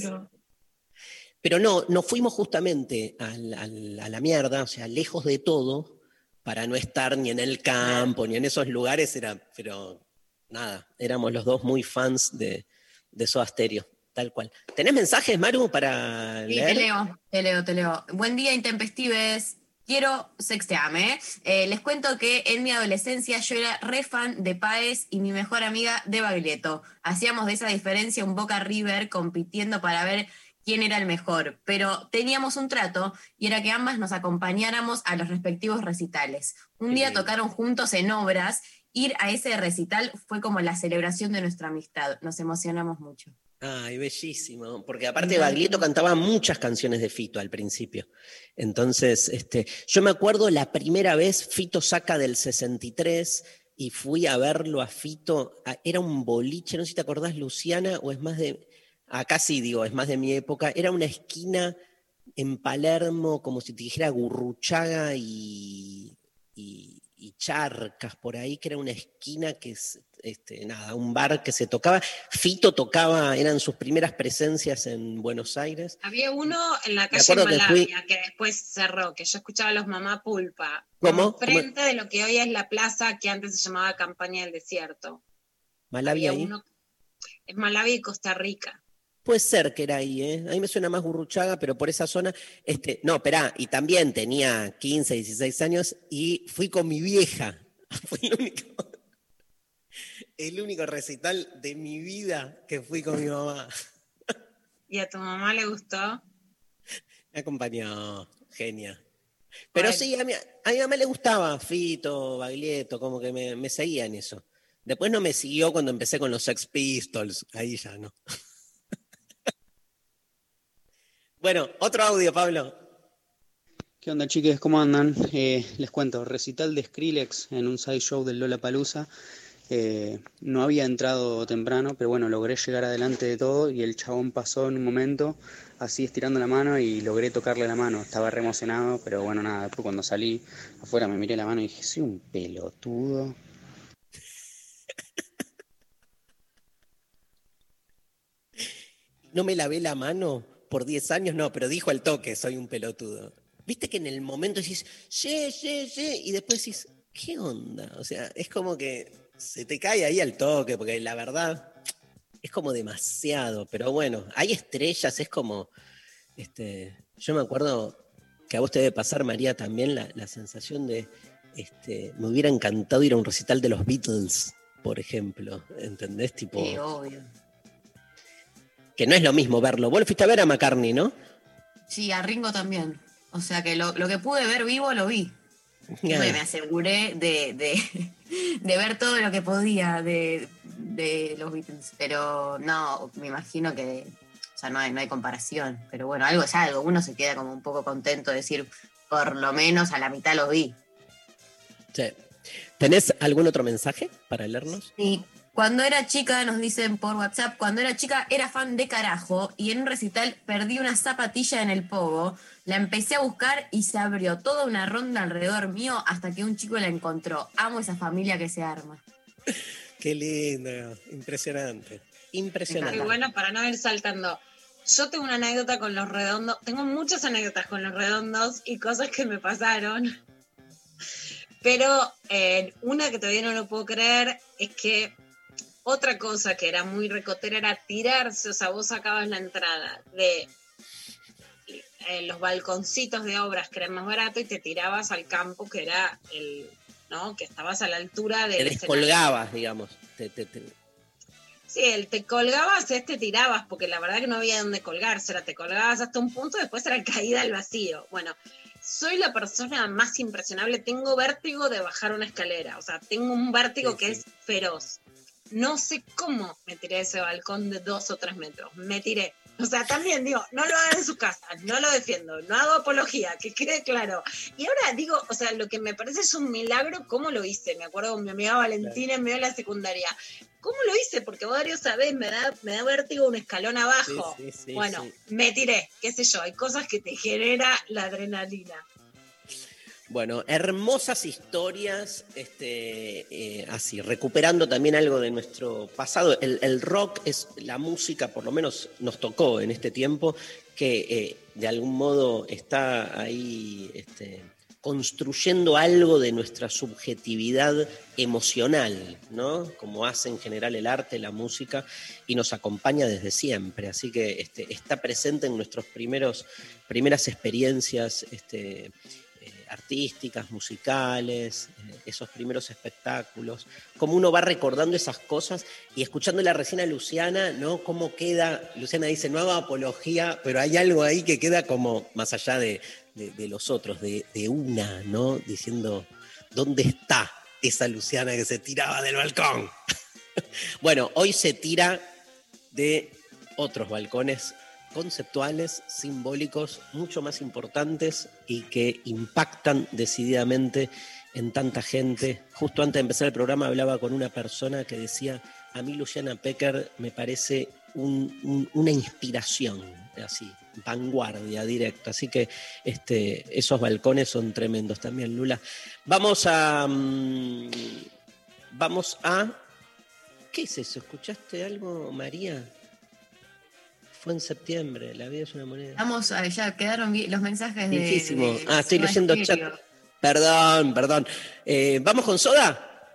Pero no, nos fuimos justamente a la mierda, o sea, lejos de todo, para no estar ni en el campo, ni en esos lugares, era, pero nada, éramos los dos muy fans de, de Soda Stereo, tal cual. ¿Tenés mensajes, Maru, para Sí, leer? te leo, te leo, te leo. Buen día, intempestives. Quiero sextearme. Eh, les cuento que en mi adolescencia yo era re fan de Paez y mi mejor amiga de Baglietto. Hacíamos de esa diferencia un Boca River compitiendo para ver quién era el mejor, pero teníamos un trato y era que ambas nos acompañáramos a los respectivos recitales. Un día tocaron juntos en obras. Ir a ese recital fue como la celebración de nuestra amistad. Nos emocionamos mucho. Ay, bellísimo. Porque aparte. Baglietto cantaba muchas canciones de Fito al principio. Entonces, este, yo me acuerdo la primera vez Fito saca del 63 y fui a verlo a Fito. a- Era un boliche, no sé si te acordás, Luciana, o es más de. Acá sí digo, es más de mi época. Era una esquina en Palermo, como si te dijera Gurruchaga y, y- y Charcas, por ahí, que era una esquina que es, este, nada, un bar que se tocaba. Fito tocaba, eran sus primeras presencias en Buenos Aires. Había uno en la calle acuerdo que fui- Malavia que después cerró, que yo escuchaba a los mamá pulpa. ¿Cómo? Frente de lo que hoy es la plaza que antes se llamaba Campaña del Desierto. Malavia Había uno- es Malavia y Costa Rica. Puede ser que era ahí, ¿eh? A mí me suena más Gurruchaga, pero por esa zona. Este, no, esperá, y también tenía 15, 16 años y fui con mi vieja. Fue el único, el único recital de mi vida que fui con mi mamá. ¿Y a tu mamá le gustó? Me acompañó, genia. Pero Bueno. sí, a mi, a mi mamá le gustaba Fito, Baglietto, como que me, me seguía en eso. Después no me siguió cuando empecé con los Sex Pistols, ahí ya no. Bueno, otro audio, Pablo. ¿Qué onda, chiques? ¿Cómo andan? Eh, les cuento, recital de Skrillex en un side show del Lola Palusa. no había entrado temprano, pero bueno, logré llegar adelante de todo y el chabón pasó en un momento, así estirando la mano y logré tocarle la mano. Estaba re emocionado, pero bueno, nada, después cuando salí afuera me miré la mano y dije, soy un pelotudo. No me lavé la mano por 10 años, no, pero dijo al toque, soy un pelotudo. Viste que en el momento decís, sí, sí, sí, y después decís, ¿qué onda? O sea, es como que se te cae ahí al toque, porque la verdad es como demasiado, pero bueno, hay estrellas, es como, este, yo me acuerdo que a vos te debe pasar, María, también la, la sensación de, este, me hubiera encantado ir a un recital de los Beatles, por ejemplo, ¿entendés? Tipo, Sí, obvio. Que no es lo mismo verlo. Vos lo fuiste a ver a McCartney, ¿no? Sí, a Ringo también. O sea que lo, lo que pude ver vivo lo vi. Me, me aseguré de, de- de ver todo lo que podía de, de los Beatles. Pero no, me imagino que o sea, no, hay, no hay comparación. Pero bueno, algo es algo. Uno se queda como un poco contento de decir, por lo menos a la mitad lo vi. Sí. ¿Tenés algún otro mensaje para leernos? Y cuando era chica, nos dicen por WhatsApp, cuando era chica era fan de carajo y en un recital perdí una zapatilla en el pogo, la empecé a buscar y se abrió toda una ronda alrededor mío hasta que un chico la encontró. Amo esa familia que se arma. Qué lindo, impresionante. Impresionante. Muy bueno, para no ir saltando. Yo tengo una anécdota con los redondos, tengo muchas anécdotas con los redondos y cosas que me pasaron. Pero eh, una que todavía no lo puedo creer es que otra cosa que era muy recotera era tirarse, o sea, vos sacabas la entrada de eh, los balconcitos de obras que eran más barato y te tirabas al campo que era el, ¿no? Que estabas a la altura Te del descolgabas, digamos. Te- te- te- Sí, el te colgabas, este tirabas, porque la verdad que no había dónde colgarse, era te colgabas hasta un punto, después era caída al vacío. Bueno, soy la persona más impresionable, tengo vértigo de bajar una escalera, o sea, tengo un vértigo que es feroz. No sé cómo me tiré de ese balcón de dos o tres metros, me tiré. O sea, también digo, no lo hagan en su casa, no lo defiendo, no hago apología, que quede claro. Y ahora digo, o sea, lo que me parece es un milagro cómo lo hice. Me acuerdo con mi amiga Valentina en medio de la secundaria. ¿Cómo lo hice? Porque vos, Darío, sabés, me da, me da vértigo un escalón abajo. Sí, sí, sí, bueno, me tiré, qué sé yo, hay cosas que te genera la adrenalina. Bueno, hermosas historias, este, eh, así, recuperando también algo de nuestro pasado. El, rock es la música, por lo menos nos tocó en este tiempo, que eh, de algún modo está ahí este, construyendo algo de nuestra subjetividad emocional, ¿no? Como hace en general el arte, la música, y nos acompaña desde siempre. Así que este, está presente en nuestras primeras experiencias este, artísticas, musicales, eh, esos primeros espectáculos, cómo uno va recordando esas cosas y escuchándola recién a Luciana, ¿no? Cómo queda, Luciana dice, no hago apología, pero hay algo ahí que queda como más allá de, de- los otros, de una, ¿no? Diciendo, ¿dónde está esa Luciana que se tiraba del balcón? bueno, hoy se tira de otros balcones conceptuales, simbólicos, mucho más importantes y que impactan decididamente en tanta gente. Justo antes de empezar el programa hablaba con una persona que decía, a mí Luciana Pecker me parece un- un- una inspiración, así, vanguardia directa. Así que este, esos balcones son tremendos también, Lula. Vamos a... mm, vamos a... ¿Qué es eso? ¿Escuchaste algo, María? Fue en septiembre, la vida es una moneda. Vamos a, ya quedaron los mensajes de. De- ah, estoy leyendo chat. Perdón, perdón. Eh, ¿Vamos con Soda?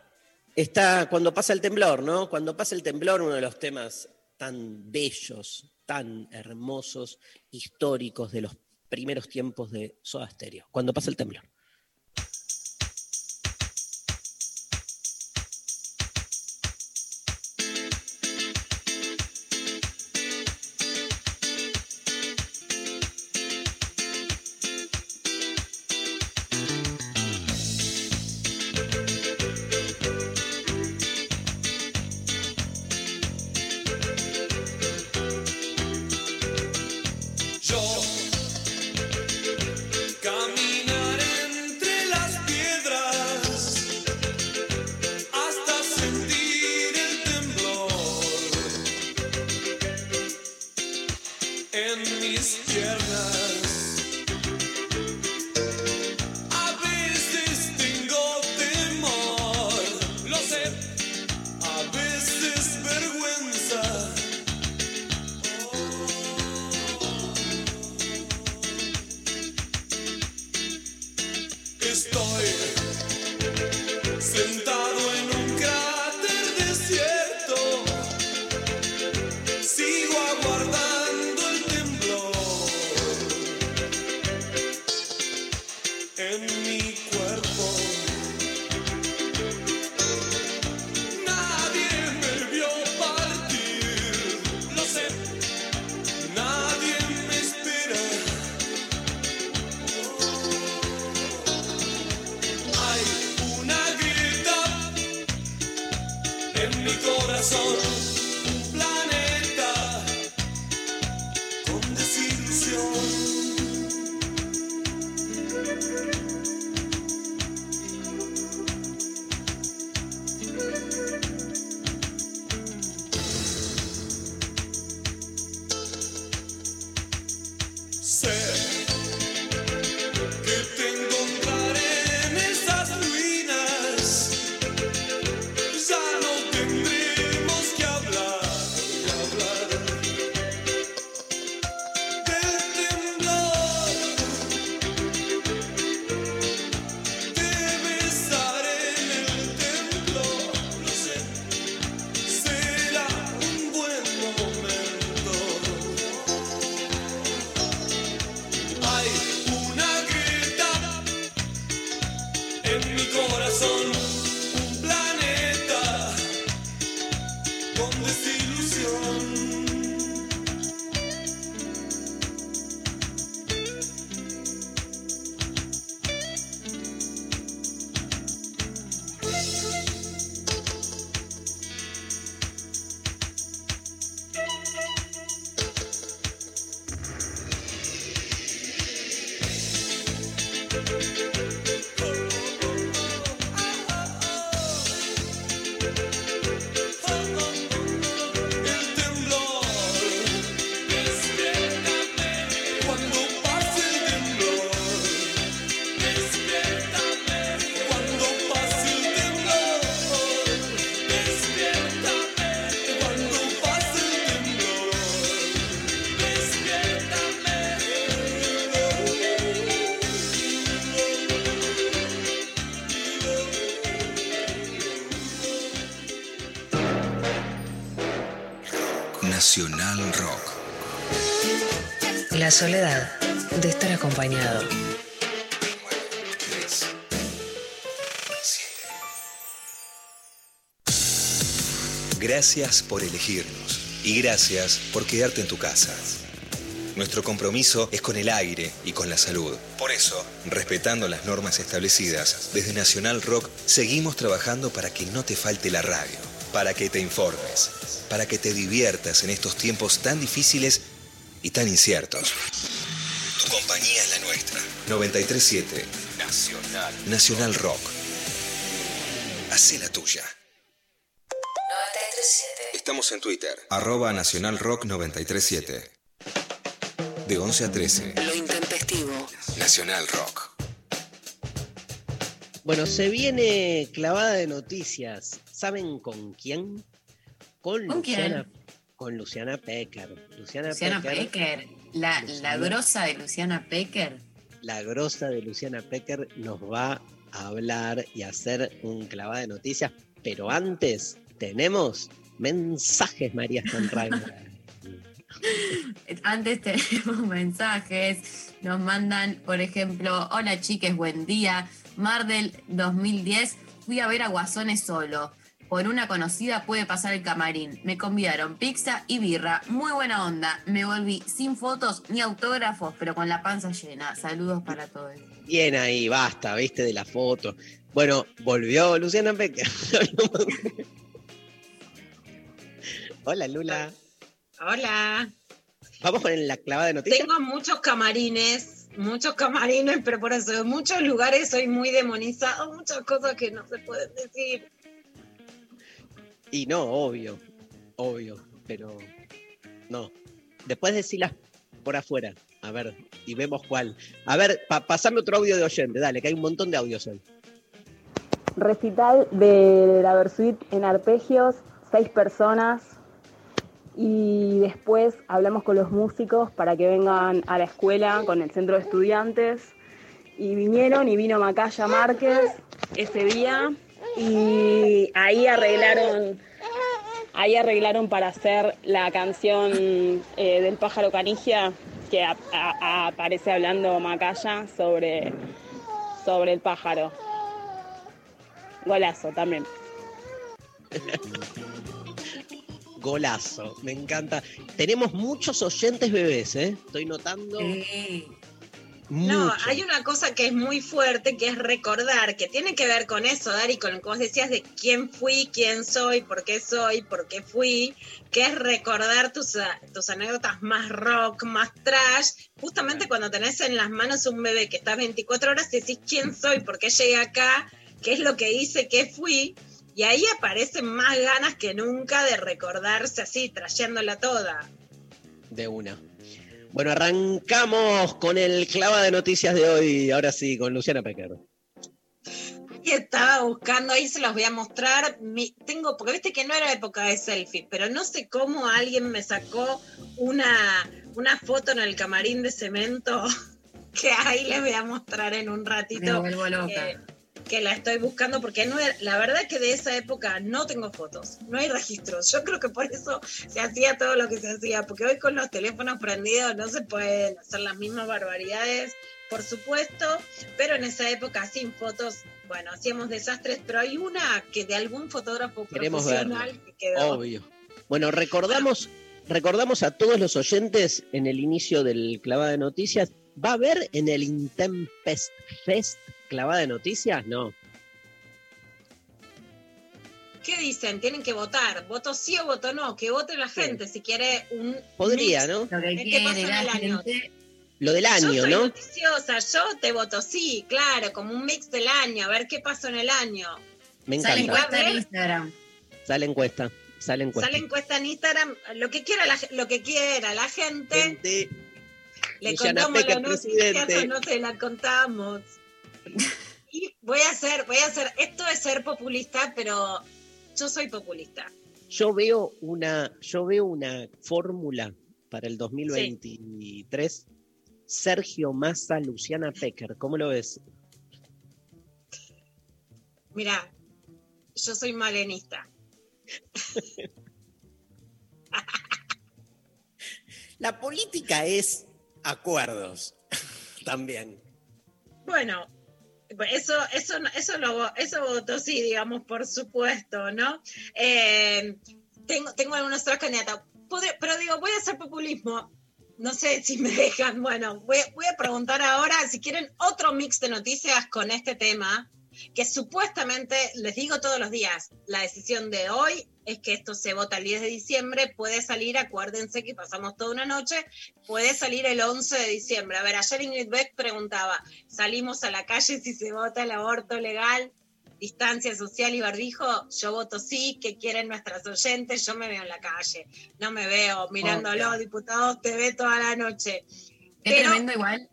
Está cuando pasa el temblor, ¿no? Cuando pasa el temblor, uno de los temas tan bellos, tan hermosos, históricos de los primeros tiempos de Soda Stereo. Cuando pasa el temblor. La soledad de estar acompañado. Gracias por elegirnos y gracias por quedarte en tu casa. Nuestro compromiso es con el aire y con la salud. Por eso, respetando las normas establecidas, desde Nacional Rock seguimos trabajando para que no te falte la radio, para que te informes, para que te diviertas en estos tiempos tan difíciles y tan inciertos. Tu compañía es la nuestra. 937 Nacional. Nacional Rock. Hacé la tuya. 937. Estamos en Twitter, arroba Nacional Rock 937. De 11 a 13, Lo intempestivo. Nacional Rock. Bueno, se viene clavada de noticias. ¿Saben con quién? Con, ¿Con Luciana. Con Luciana Pecker. Luciana, Luciana Pecker, Pecker. La, la grosa de Luciana Pecker. la grosa de Luciana Pecker, nos va a hablar y hacer un clavada de noticias. Pero antes, tenemos mensajes, María Stanraimer. Antes tenemos mensajes. Nos mandan, por ejemplo, hola chiques, buen día. Mar del 2010, fui a ver a Guasones solo. Por una conocida pude pasar el camarín. Me convidaron pizza y birra. Muy buena onda. Me volví sin fotos ni autógrafos, pero con la panza llena. Saludos para todos. Bien ahí, basta, viste, de la foto. Bueno, volvió Luciana Pecker. Hola, Lula. Hola. Vamos con la clavada de noticias. Tengo muchos camarines, muchos camarines, pero por eso en muchos lugares soy muy demonizado, muchas cosas que no se pueden decir. Y no, obvio, obvio, pero no. Después decirlas por afuera, a ver, y vemos cuál. A ver, pa- pasame otro audio de oyente, dale, que hay un montón de audios hoy. Recital de la Versuit en arpegios, seis personas. Y después hablamos con los músicos para que vengan a la escuela con el centro de estudiantes. Y vinieron y vino Macaya Márquez ese día. Y ahí arreglaron, ahí arreglaron para hacer la canción eh, del pájaro canigia que a- a- aparece hablando Macaya sobre, sobre el pájaro. Golazo también. Golazo, me encanta. Tenemos muchos oyentes bebés, ¿eh? Estoy notando. No, mucho. hay una cosa que es muy fuerte, que es recordar, que tiene que ver con eso, Dari, con lo que vos decías de quién fui, quién soy, por qué soy, por qué fui, que es recordar tus, a- tus anécdotas más rock, más trash, justamente cuando tenés en las manos un bebé que está 24 horas y decís quién soy, por qué llegué acá, qué es lo que hice, qué fui, y ahí aparecen más ganas que nunca de recordarse así, trayéndola toda. De una. Bueno, arrancamos con el clava de noticias de hoy. Ahora sí, con Luciana Pecker. Y estaba buscando, ahí se los voy a mostrar. Mi- tengo, porque viste que no era época de selfie, pero no sé cómo alguien me sacó una, una foto en el camarín de cemento que ahí les voy a mostrar en un ratito. Me vuelvo loca. Que, que la estoy buscando porque no la verdad que de esa época no tengo fotos, no hay registros. Yo creo que por eso se hacía todo lo que se hacía, porque hoy con los teléfonos prendidos no se pueden hacer las mismas barbaridades, por supuesto, pero en esa época sin fotos, bueno, hacíamos desastres, pero hay una que de algún fotógrafo Queremos profesional verlo. que quedó. Obvio. Bueno, recordamos, recordamos a todos los oyentes en el inicio del clavada de noticias. ¿Va a haber en el Intempest Fest clavada de noticias? No. ¿Qué dicen? Tienen que votar. ¿Voto sí o voto no? Que vote la gente si quiere un. Podría, mix ¿no? Lo que de qué quiere pasó en la el año. gente. Lo del yo año, soy ¿no? noticiosa, yo te voto sí, claro, como un mix del año, a ver qué pasó en el año. Me Sale encanta. encuesta en Instagram. Sale encuesta. Sale encuesta. Sale encuesta en Instagram, lo que quiera la, lo que quiera la gente. Gente, Le Luciana contamos Pecker, la noticia no te la contamos. Y voy a hacer, voy a hacer, esto es ser populista, pero yo soy populista. Yo veo una, yo veo una fórmula para el 2023. Sergio Massa, Luciana Pecker. ¿Cómo lo ves? Mira, yo soy malenista. La política es acuerdos también. Bueno, eso, eso, eso, lo, eso voto sí, digamos, por supuesto, ¿no? Eh, tengo, tengo algunos otros candidatos. Pero digo, voy a hacer populismo. No sé si me dejan. Bueno, voy, voy a preguntar ahora si quieren otro mix de noticias con este tema que supuestamente, les digo todos los días, la decisión de hoy es que esto se vota el 10 de diciembre, puede salir, acuérdense que pasamos toda una noche, puede salir el 11 de diciembre. A ver, ayer Ingrid Beck preguntaba, ¿salimos a la calle si se vota el aborto legal? distancia social y barbijo, yo voto sí, que quieren nuestras oyentes, yo me veo en la calle, no me veo mirándolo, diputados, te ve toda la noche. Es tremendo igual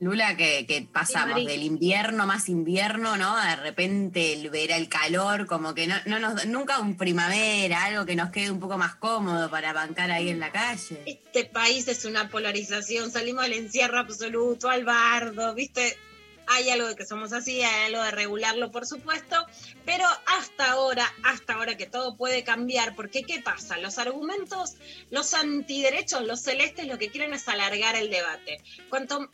Lula, que, pasamos del invierno más invierno, ¿no? De repente el, ver el calor, como que no, no nos, nunca un primavera, algo que nos quede un poco más cómodo para bancar ahí en la calle. Este país es una polarización, salimos del encierro absoluto, al bardo, ¿viste? Hay algo de que somos así, hay algo de regularlo, por supuesto, pero hasta ahora, hasta ahora que todo puede cambiar, porque ¿qué pasa? Los argumentos, los antiderechos, los celestes, lo que quieren es alargar el debate.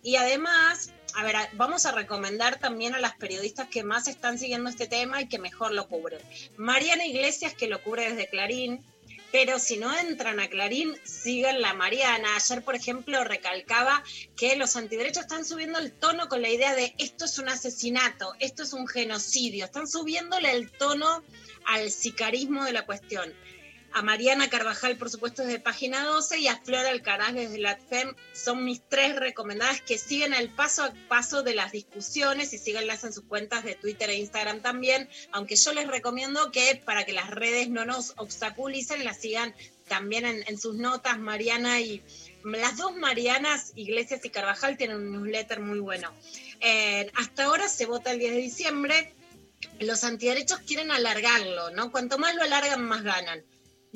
Y además, a ver, vamos a recomendar también a las periodistas que más están siguiendo este tema y que mejor lo cubren. Mariana Iglesias, que lo cubre desde Clarín, pero si no entran a Clarín, siguen la Mariana. Ayer, por ejemplo, recalcaba que los antiderechos están subiendo el tono con la idea de esto es un asesinato, esto es un genocidio, están subiéndole el tono al sicarismo de la cuestión a Mariana Carvajal, por supuesto, desde Página 12 y a Flora Alcaraz desde la FEM. Son mis tres recomendadas que siguen el paso a paso de las discusiones y síganlas en sus cuentas de Twitter e Instagram también, aunque yo les recomiendo que para que las redes no nos obstaculicen, las sigan también en, sus notas, Mariana y las dos Marianas, Iglesias y Carvajal, tienen un newsletter muy bueno. Eh, hasta ahora se vota el 10 de diciembre. Los antiderechos quieren alargarlo, ¿no? Cuanto más lo alargan, más ganan.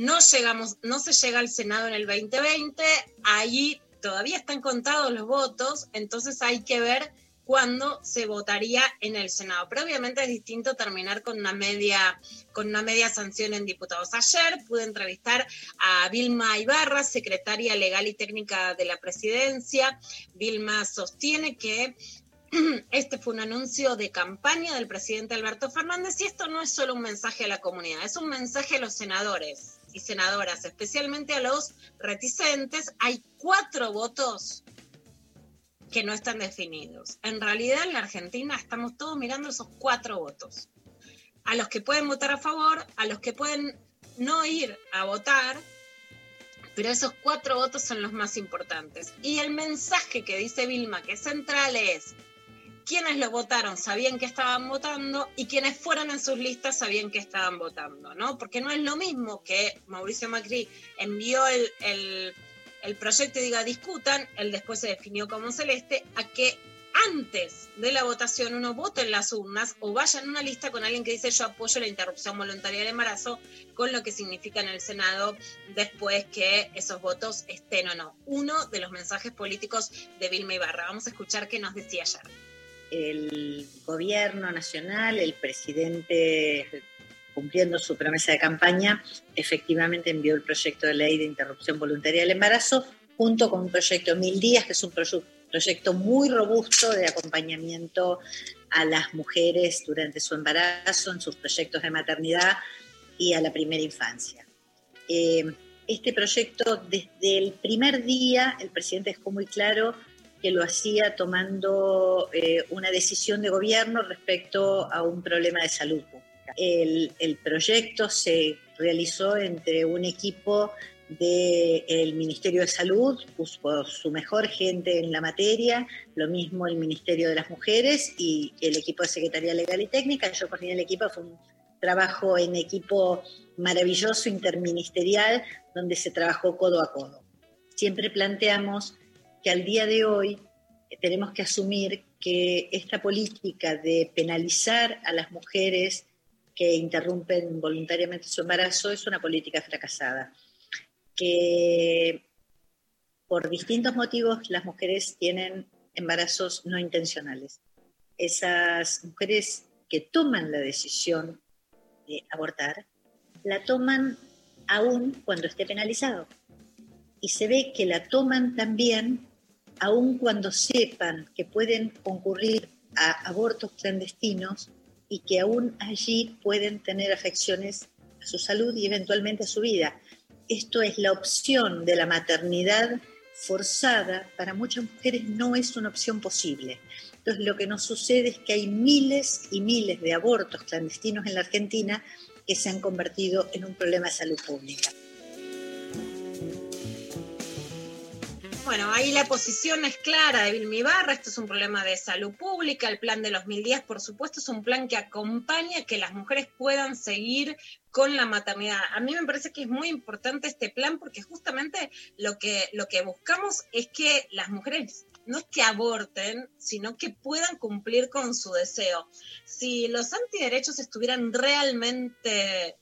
No llegamos, no se llega al Senado en el 2020, ahí todavía están contados los votos, entonces hay que ver cuándo se votaría en el Senado. Pero obviamente es distinto terminar con una media, con una media sanción en diputados. Ayer pude entrevistar a Vilma Ibarra, secretaria legal y técnica de la presidencia. Vilma sostiene que este fue un anuncio de campaña del presidente Alberto Fernández y esto no es solo un mensaje a la comunidad, es un mensaje a los senadores y senadoras, especialmente a los reticentes, hay cuatro votos que no están definidos. En realidad en la Argentina estamos todos mirando esos cuatro votos. A los que pueden votar a favor, a los que pueden no ir a votar, pero esos cuatro votos son los más importantes. Y el mensaje que dice Vilma, que es central, es quienes lo votaron sabían que estaban votando y quienes fueron en sus listas sabían que estaban votando, ¿no? Porque no es lo mismo que Mauricio Macri envió el, proyecto y diga discutan, él después se definió como celeste, a que antes de la votación uno vote en las urnas o vaya en una lista con alguien que dice yo apoyo la interrupción voluntaria del embarazo, con lo que significa en el Senado después que esos votos estén o no. Uno de los mensajes políticos de Vilma Ibarra. Vamos a escuchar qué nos decía ayer el gobierno nacional, el presidente cumpliendo su promesa de campaña, efectivamente envió el proyecto de ley de interrupción voluntaria del embarazo junto con un proyecto Mil Días, que es un proyecto muy robusto de acompañamiento a las mujeres durante su embarazo, en sus proyectos de maternidad y a la primera infancia. Eh, este proyecto, desde el primer día, el presidente dejó muy claro que lo hacía tomando eh, una decisión de gobierno respecto a un problema de salud pública. El, proyecto se realizó entre un equipo del Ministerio de Salud, puso su mejor gente en la materia, lo mismo el Ministerio de las Mujeres y el equipo de Secretaría Legal y Técnica. Yo coordiné el equipo, fue un trabajo en equipo maravilloso, interministerial, donde se trabajó codo a codo. Siempre planteamos que al día de hoy tenemos que asumir que esta política de penalizar a las mujeres que interrumpen voluntariamente su embarazo es una política fracasada, que por distintos motivos las mujeres tienen embarazos no intencionales. Esas mujeres que toman la decisión de abortar, la toman aún cuando esté penalizado y se ve que la toman también aun cuando sepan que pueden concurrir a abortos clandestinos y que aún allí pueden tener afecciones a su salud y eventualmente a su vida. Esto es la opción de la maternidad forzada, para muchas mujeres no es una opción posible. Entonces lo que nos sucede es que hay miles y miles de abortos clandestinos en la Argentina que se han convertido en un problema de salud pública. Bueno, ahí la posición es clara de Vilmi Barra, esto es un problema de salud pública, el plan de los mil días, por supuesto, es un plan que acompaña que las mujeres puedan seguir con la maternidad. A mí me parece que es muy importante este plan porque justamente lo que, lo que buscamos es que las mujeres no es que aborten, sino que puedan cumplir con su deseo. Si los antiderechos estuvieran realmente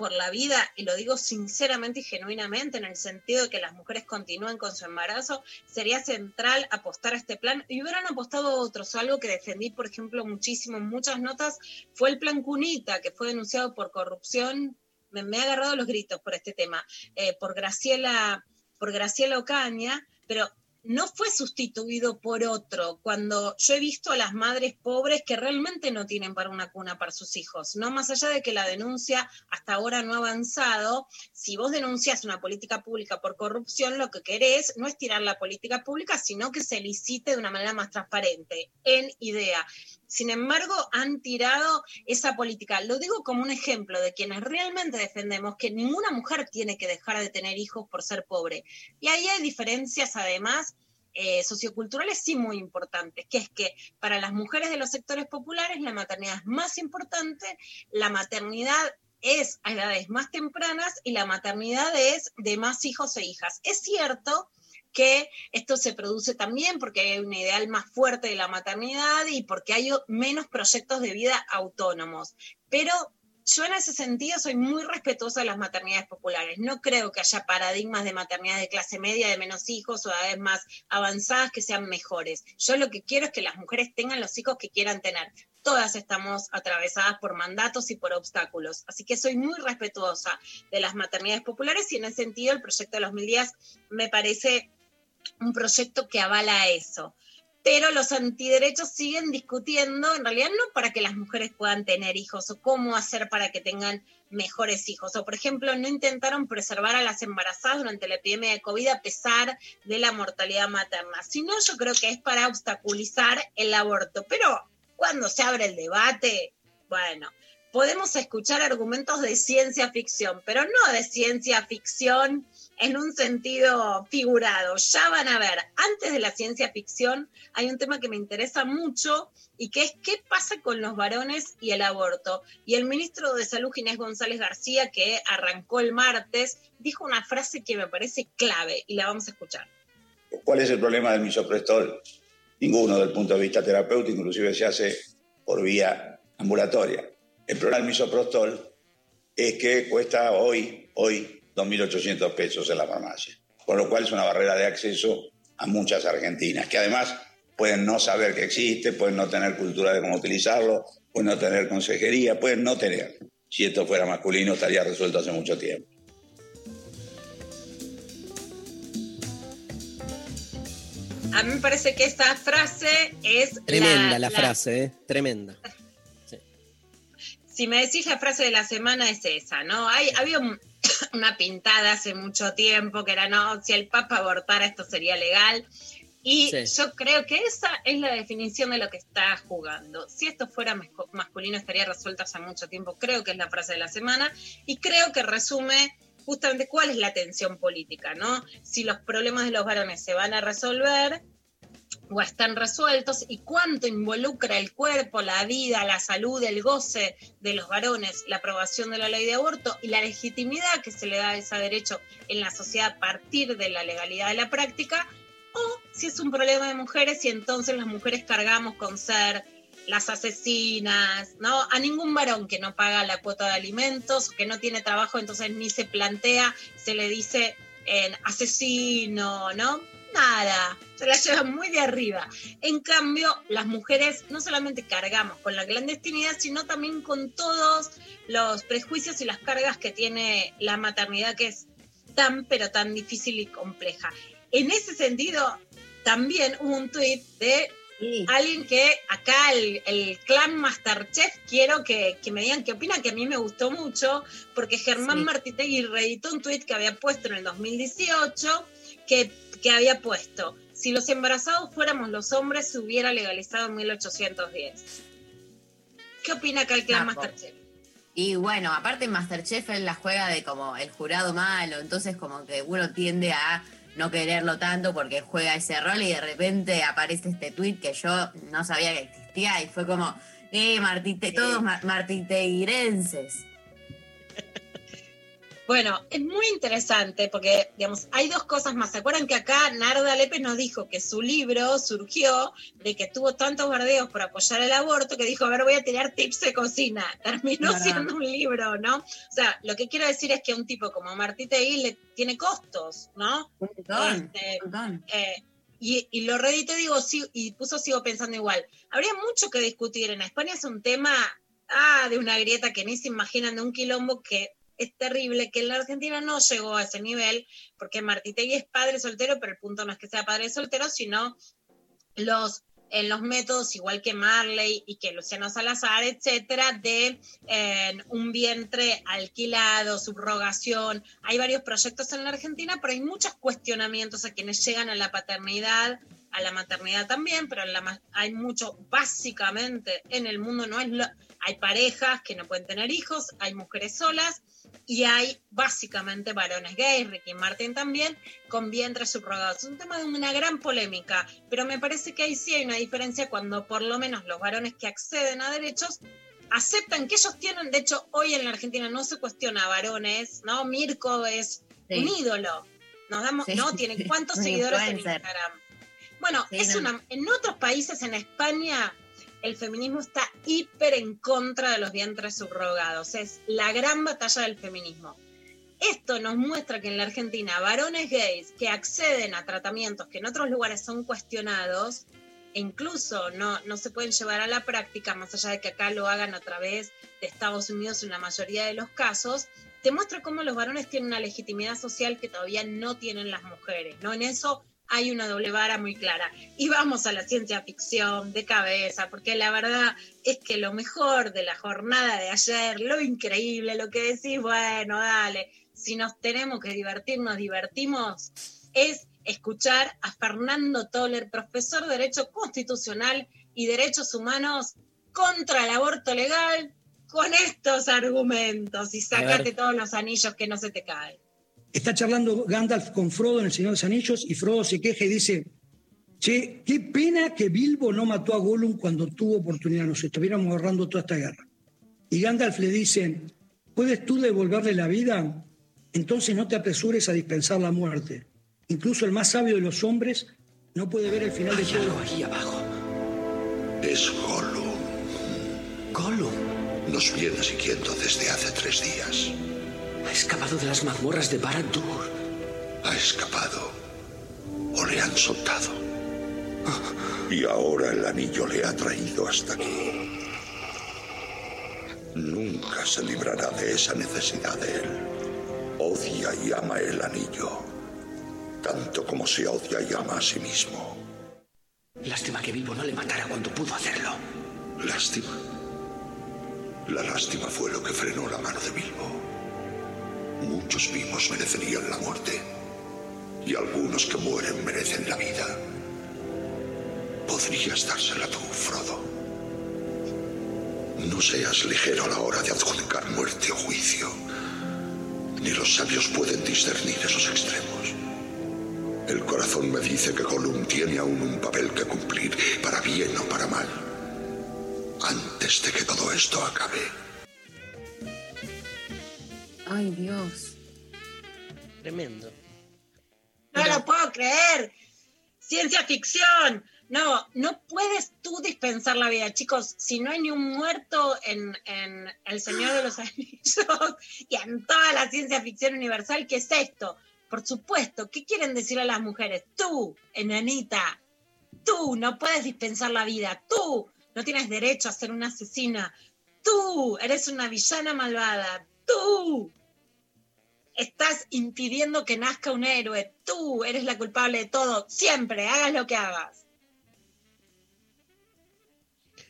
por la vida, y lo digo sinceramente y genuinamente, en el sentido de que las mujeres continúen con su embarazo, sería central apostar a este plan y hubieran apostado otros. Algo que defendí, por ejemplo, muchísimo en muchas notas fue el plan Cunita, que fue denunciado por corrupción. Me, me he agarrado los gritos por este tema, eh, por Graciela, por Graciela Ocaña, pero no fue sustituido por otro, cuando yo he visto a las madres pobres que realmente no tienen para una cuna para sus hijos, no más allá de que la denuncia hasta ahora no ha avanzado, si vos denuncias una política pública por corrupción, lo que querés no es tirar la política pública, sino que se licite de una manera más transparente, en idea. Sin embargo, han tirado esa política. Lo digo como un ejemplo de quienes realmente defendemos que ninguna mujer tiene que dejar de tener hijos por ser pobre. Y ahí hay diferencias, además, eh, socioculturales sí muy importantes, que es que para las mujeres de los sectores populares la maternidad es más importante, la maternidad es a edades más tempranas y la maternidad es de más hijos e hijas. Es cierto que esto se produce también porque hay un ideal más fuerte de la maternidad y porque hay menos proyectos de vida autónomos. Pero yo en ese sentido soy muy respetuosa de las maternidades populares. No creo que haya paradigmas de maternidad de clase media, de menos hijos o de más avanzadas que sean mejores. Yo lo que quiero es que las mujeres tengan los hijos que quieran tener. Todas estamos atravesadas por mandatos y por obstáculos. Así que soy muy respetuosa de las maternidades populares y en ese sentido el proyecto de los mil días me parece un proyecto que avala eso. Pero los antiderechos siguen discutiendo, en realidad no para que las mujeres puedan tener hijos o cómo hacer para que tengan mejores hijos. O, por ejemplo, no intentaron preservar a las embarazadas durante la epidemia de COVID a pesar de la mortalidad materna, sino yo creo que es para obstaculizar el aborto. Pero cuando se abre el debate, bueno, podemos escuchar argumentos de ciencia ficción, pero no de ciencia ficción en un sentido figurado. Ya van a ver, antes de la ciencia ficción hay un tema que me interesa mucho y que es qué pasa con los varones y el aborto. Y el ministro de Salud, Ginés González García, que arrancó el martes, dijo una frase que me parece clave y la vamos a escuchar. ¿Cuál es el problema del misoprostol? Ninguno del punto de vista terapéutico, inclusive se hace por vía ambulatoria. El problema del misoprostol es que cuesta hoy, hoy 2.800 pesos en la farmacia. Con lo cual es una barrera de acceso a muchas argentinas, que además pueden no saber que existe, pueden no tener cultura de cómo utilizarlo, pueden no tener consejería, pueden no tener. Si esto fuera masculino estaría resuelto hace mucho tiempo. A mí me parece que esta frase es... Tremenda la, frase, ¿eh? tremenda. Si me decís la frase de la semana es esa, ¿no? Hay, había un, una pintada hace mucho tiempo que era, no, si el Papa abortara esto sería legal. Y yo creo que esa es la definición de lo que está jugando. Si esto fuera masculino estaría resuelto hace mucho tiempo, creo que es la frase de la semana, y creo que resume justamente cuál es la tensión política, ¿no? Si los problemas de los varones se van a resolver o están resueltos y cuánto involucra el cuerpo, la vida, la salud, el goce de los varones, la aprobación de la ley de aborto y la legitimidad que se le da a ese derecho en la sociedad a partir de la legalidad de la práctica, o si es un problema de mujeres y entonces las mujeres cargamos con ser las asesinas, ¿no? A ningún varón que no paga la cuota de alimentos, que no tiene trabajo, entonces ni se plantea, se le dice en asesino, ¿no? Nada, se la llevan muy de arriba. En cambio, las mujeres no solamente cargamos con la clandestinidad, sino también con todos los prejuicios y las cargas que tiene la maternidad, que es tan, pero tan difícil y compleja. En ese sentido, también hubo un tuit de alguien que acá el, el clan Masterchef quiero que, que me digan qué opina, que a mí me gustó mucho, porque Germán Sí. Martitegui reeditó un tuit que había puesto en el 2018, que, que había puesto, si los embarazados fuéramos los hombres, se hubiera legalizado en 1810. ¿Qué opina acá el clan. Masterchef? Y bueno, aparte Masterchef él la juega de como el jurado malo, entonces como que uno tiende a no quererlo tanto porque juega ese rol y de repente aparece este tweet que yo no sabía que existía y fue como, eh, Martite, todos ma- martiteguirenses. Bueno, es muy interesante porque, digamos, hay dos cosas más. ¿Se acuerdan que acá Narda Lépez nos dijo que su libro surgió de que tuvo tantos bardeos por apoyar el aborto que dijo, a ver, voy a tirar tips de cocina. Terminó siendo un libro, ¿no? O sea, lo que quiero decir es que un tipo como Martí le tiene costos, ¿no? montón, Este, eh, y, y lo reeditó digo, sí, y puso sigo pensando igual. Habría mucho que discutir. En España es un tema ah, de una grieta que ni se imaginan, de un quilombo que es terrible, que en la Argentina no llegó a ese nivel, porque Martitegui es padre soltero, pero el punto no es que sea padre soltero, sino los en los métodos, igual que Marley y que Luciano Salazar, etcétera, de eh, un vientre alquilado, subrogación. Hay varios proyectos en la Argentina, pero hay muchos cuestionamientos a quienes llegan a la paternidad, a la maternidad también, pero hay mucho, básicamente en el mundo no es lo, hay parejas que no pueden tener hijos, hay mujeres solas y hay básicamente varones gays, Ricky Martin también, con vientres subrogados. Es un tema de una gran polémica, pero me parece que ahí sí hay una diferencia cuando por lo menos los varones que acceden a derechos aceptan que ellos tienen, de hecho hoy en la Argentina no se cuestiona varones, ¿no? Mirko es Sí. un ídolo, nos damos, Sí. ¿no? Tiene cuántos seguidores en. Instagram. Bueno, Sí, es no. una, en otros países, en España, el feminismo está hiper en contra de los vientres subrogados. Es la gran batalla del feminismo. Esto nos muestra que en la Argentina varones gays que acceden a tratamientos que en otros lugares son cuestionados e incluso no, no se pueden llevar a la práctica, más allá de que acá lo hagan a través de Estados Unidos en la mayoría de los casos, te muestra cómo los varones tienen una legitimidad social que todavía no tienen las mujeres. ¿no? En eso hay una doble vara muy clara. Y vamos a la ciencia ficción de cabeza, porque la verdad es que lo mejor de la jornada de ayer, lo increíble, lo que decís, bueno, dale, si nos tenemos que divertir, nos divertimos, es escuchar a Fernando Toller, profesor de Derecho Constitucional y Derechos Humanos contra el aborto legal, con estos argumentos y sacate todos los anillos que no se te caen. Está charlando Gandalf con Frodo en El Señor de los Anillos y Frodo se queja y dice, che, qué pena que Bilbo no mató a Gollum cuando tuvo oportunidad, nos estuviéramos ahorrando toda esta guerra. Y Gandalf le dice, ¿puedes tú devolverle la vida? Entonces no te apresures a dispensar la muerte. Incluso el más sabio de los hombres no puede ver el final de todo. ahí abajo. Es Gollum. ¿Gollum? Nos viene siguiendo desde hace tres días. Ha escapado de las mazmorras de Barad-dûr. Ha escapado. O le han soltado. Y ahora el anillo le ha traído hasta aquí. Nunca se librará de esa necesidad de él. Odia y ama el anillo. Tanto como se odia y ama a sí mismo. Lástima que Bilbo no le matara cuando pudo hacerlo. Lástima. La lástima fue lo que frenó la mano de Bilbo. Muchos vivos merecerían la muerte. Y algunos que mueren merecen la vida. Podrías dársela tú, Frodo. No seas ligero a la hora de adjudicar muerte o juicio. Ni los sabios pueden discernir esos extremos. El corazón me dice que Gollum tiene aún un papel que cumplir, para bien o para mal. Antes de que todo esto acabe. Ay, Dios. Tremendo. No lo puedo creer. Ciencia ficción. No, no puedes tú dispensar la vida, chicos. Si no hay ni un muerto en, en El Señor de los Anillos y en toda la ciencia ficción universal, ¿qué es esto? Por supuesto, ¿qué quieren decir a las mujeres? Tú, enanita, tú no puedes dispensar la vida. Tú no tienes derecho a ser una asesina. Tú eres una villana malvada. Tú. Estás impidiendo que nazca un héroe. Tú eres la culpable de todo, siempre, hagas lo que hagas.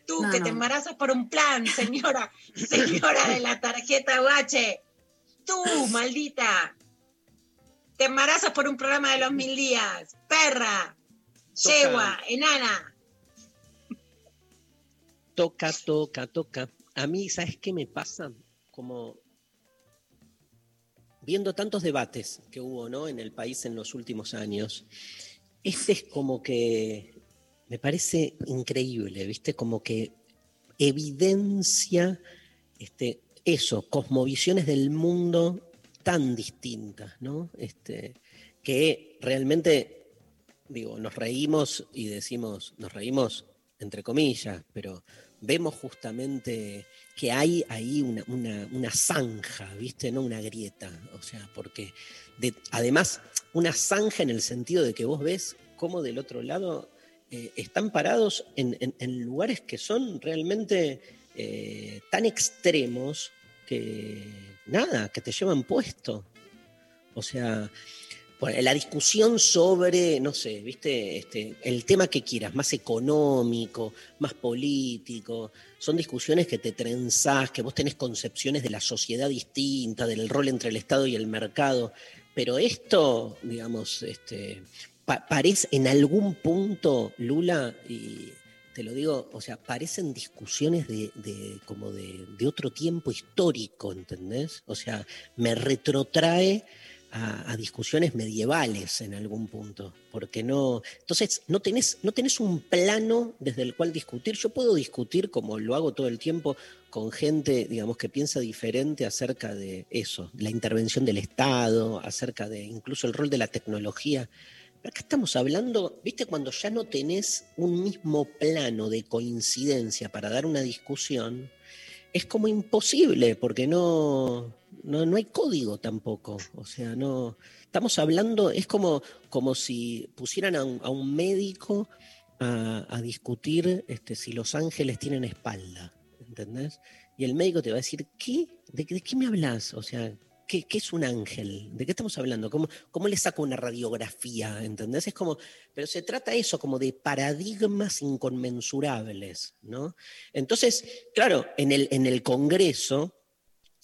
Tú No, que no. te embarazas por un plan, señora, señora de la tarjeta UH. Tú, maldita. Te embarazas por un programa de los mil días. Perra, Toca. yegua, enana. Toca, toca, toca. A mí, ¿sabes qué me pasa? Como viendo tantos debates que hubo ¿no? en el país en los últimos años, este es como que me parece increíble, ¿viste? Como que evidencia este, eso, cosmovisiones del mundo tan distintas, ¿no? Este, que realmente, digo, nos reímos y decimos, nos reímos entre comillas, pero vemos justamente que hay ahí una, una- zanja, ¿viste? No una grieta. O sea, porque de- además, una zanja en el sentido de que vos ves cómo del otro lado eh, están parados en, en- en lugares que son realmente eh, tan extremos que nada, que te llevan puesto. O sea, la discusión sobre, no sé, viste, este, el tema que quieras, más económico, más político, son discusiones que te trenzás, que vos tenés concepciones de la sociedad distinta, del rol entre el Estado y el mercado, pero esto, digamos, este, pa- parece en algún punto, Lula, y te lo digo, o sea, parecen discusiones de- como de, de otro tiempo histórico, ¿entendés? O sea, me retrotrae a, discusiones medievales en algún punto, porque no, entonces no tenés, no tenés un plano desde el cual discutir. Yo puedo discutir, como lo hago todo el tiempo, con gente, digamos, que piensa diferente acerca de eso, la intervención del Estado, acerca de incluso el rol de la tecnología. Pero acá estamos hablando, viste, cuando ya no tenés un mismo plano de coincidencia para dar una discusión, es como imposible, porque no, no, no hay código tampoco. O sea, no. Estamos hablando, es como, como si pusieran a un, médico a, discutir este, si los ángeles tienen espalda, ¿entendés? Y el médico te va a decir, ¿qué? ¿De, de qué me hablas? O sea, ¿qué, es un ángel? ¿De qué estamos hablando? ¿Cómo, ¿Cómo le saco una radiografía? ¿Entendés? Es como, pero se trata eso, como de paradigmas inconmensurables, ¿no? Entonces, claro, en el, en el Congreso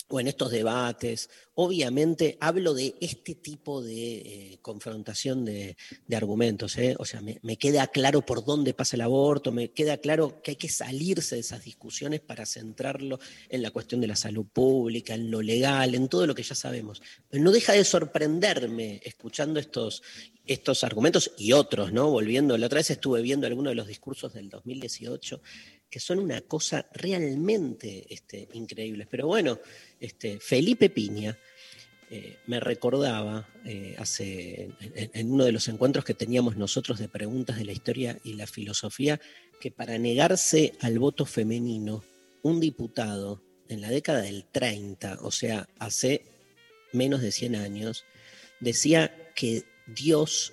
o en estos debates, obviamente hablo de este tipo de eh, confrontación de, argumentos. ¿eh? O sea, me, me queda claro por dónde pasa el aborto, me queda claro que hay que salirse de esas discusiones para centrarlo en la cuestión de la salud pública, en lo legal, en todo lo que ya sabemos. Pero no deja de sorprenderme escuchando estos, estos argumentos y otros, ¿no? Volviendo, la otra vez estuve viendo algunos de los discursos del 2018 que son una cosa realmente este, increíbles. Pero bueno, este, Felipe Piña eh, me recordaba eh, hace, en, en uno de los encuentros que teníamos nosotros de preguntas de la historia y la filosofía, que para negarse al voto femenino, un diputado en la década del 30, o sea, hace menos de 100 años, decía que Dios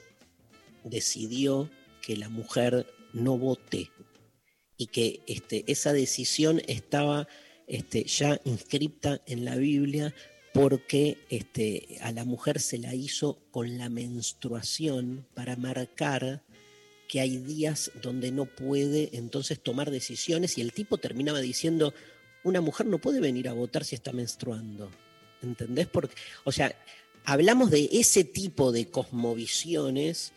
decidió que la mujer no vote y que este, esa decisión estaba este, ya inscripta en la Biblia porque este, a la mujer se la hizo con la menstruación para marcar que hay días donde no puede entonces tomar decisiones y el tipo terminaba diciendo, una mujer no puede venir a votar si está menstruando. ¿Entendés? Porque, o sea, hablamos de ese tipo de cosmovisiones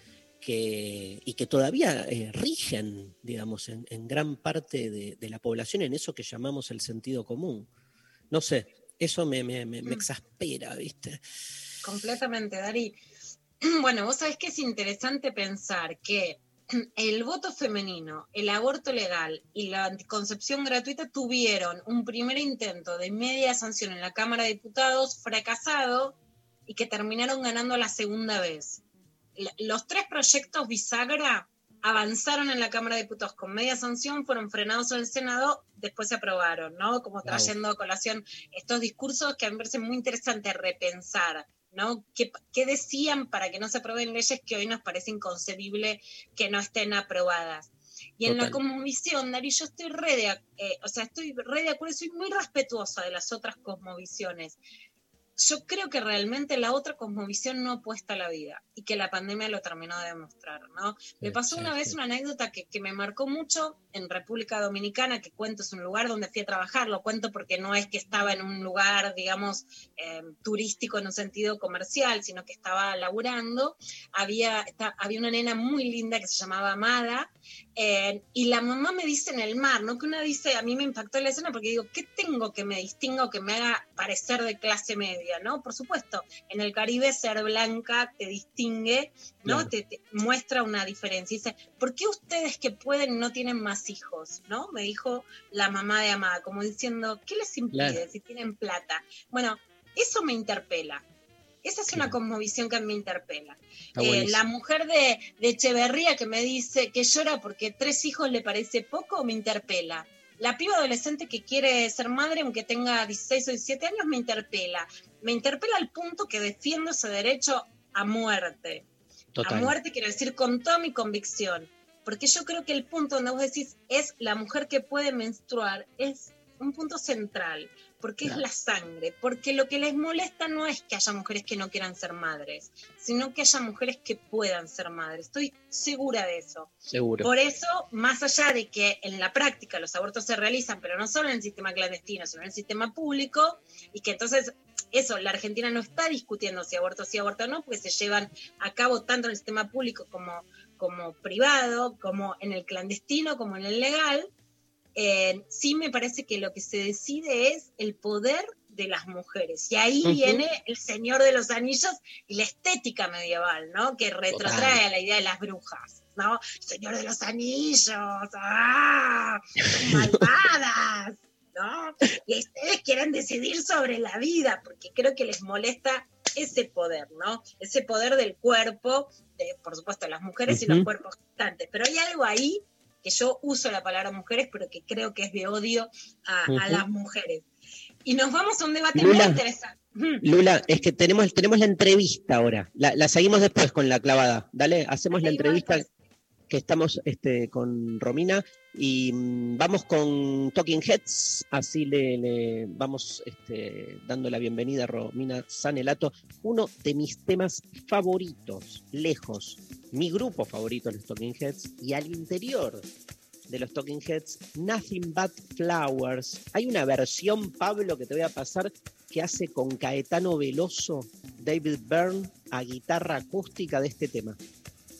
que, y que todavía eh, rigen, digamos, en, en gran parte de, de, la población en eso que llamamos el sentido común. No sé, eso me, me, me, me exaspera, ¿viste? Completamente, Dari. Bueno, vos sabés que es interesante pensar que el voto femenino, el aborto legal y la anticoncepción gratuita tuvieron un primer intento de media sanción en la Cámara de Diputados fracasado y que terminaron ganando la segunda vez. Los tres proyectos bisagra avanzaron en la Cámara de Diputados con media sanción, fueron frenados en el Senado, después se aprobaron, ¿no? Como trayendo a colación estos discursos que a mí me parece muy interesante repensar. ¿no? ¿Qué, ¿Qué, decían para que no se aprueben leyes que hoy nos parece inconcebible que no estén aprobadas? Y Total. en la cosmovisión, Dari, yo estoy re de, eh, o sea, estoy re de acuerdo, soy muy respetuosa de las otras cosmovisiones. Yo creo que realmente la otra cosmovisión no apuesta a la vida y que la pandemia lo terminó de demostrar, ¿no? Me pasó una vez una anécdota que, que me marcó mucho en República Dominicana, que cuento, es un lugar donde fui a trabajar, lo cuento porque no es que estaba en un lugar, digamos, eh, turístico en un sentido comercial, sino que estaba laburando. Había, había una nena muy linda que se llamaba Amada, eh, y la mamá me dice en el mar, ¿no? Que una dice, a mí me impactó la escena porque digo, ¿qué tengo que me distinga o que me haga parecer de clase media, ¿no? Por supuesto, en el Caribe ser blanca te distingue, ¿no? Claro. Te, te muestra una diferencia. Y dice, ¿por qué ustedes que pueden no tienen más hijos, ¿no? Me dijo la mamá de Amada, como diciendo, ¿qué les impide Claro. si tienen plata? Bueno, eso me interpela. Esa es una cosmovisión que me interpela. Eh, la mujer de, de Echeverría que me dice que llora porque tres hijos le parece poco, me interpela. La piba adolescente que quiere ser madre, aunque tenga 16 o 17 años, me interpela. Me interpela al punto que defiendo ese derecho a muerte. Total. A muerte quiero decir con toda mi convicción. Porque yo creo que el punto donde vos decís es la mujer que puede menstruar es un punto central, porque Claro. es la sangre, porque lo que les molesta no es que haya mujeres que no quieran ser madres, sino que haya mujeres que puedan ser madres. Estoy segura de eso. Seguro. Por eso, más allá de que en la práctica los abortos se realizan, pero no solo en el sistema clandestino, sino en el sistema público, y que entonces eso, la Argentina no está discutiendo si aborto sí, aborto no, porque se llevan a cabo tanto en el sistema público como, como privado, como en el clandestino, como en el legal. Eh, sí me parece que lo que se decide es el poder de las mujeres. Y ahí viene el Señor de los Anillos y la estética medieval, ¿no? Que retrotrae Total. a la idea de las brujas, ¿no? Señor de los Anillos, ¡ah! ¡Malvadas! ¿no? Y ustedes quieren decidir sobre la vida, porque creo que les molesta ese poder, ¿no? Ese poder del cuerpo, de, por supuesto, las mujeres y los cuerpos gestantes. Pero hay algo ahí que yo uso la palabra mujeres, pero que creo que es de odio a, las mujeres. Y nos vamos a un debate Lula. muy interesante. Lula, es que tenemos, tenemos la entrevista ahora. La, la seguimos después con la clavada. Dale, hacemos la entrevista que estamos este, con Romina y mm, vamos con Talking Heads. Así le, vamos este, dando la bienvenida a Romina Sanelato, uno de mis temas favoritos, lejos. Mi grupo favorito, los Talking Heads, y al interior de los Talking Heads, Nothing But Flowers. Hay una versión, Pablo, que te voy a pasar, que hace con Caetano Veloso, David Byrne, a guitarra acústica de este tema.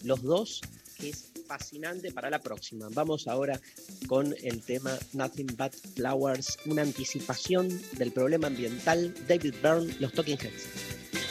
Los dos, que es fascinante para la próxima. Vamos ahora con el tema Nothing But Flowers, una anticipación del problema ambiental. David Byrne, los Talking Heads.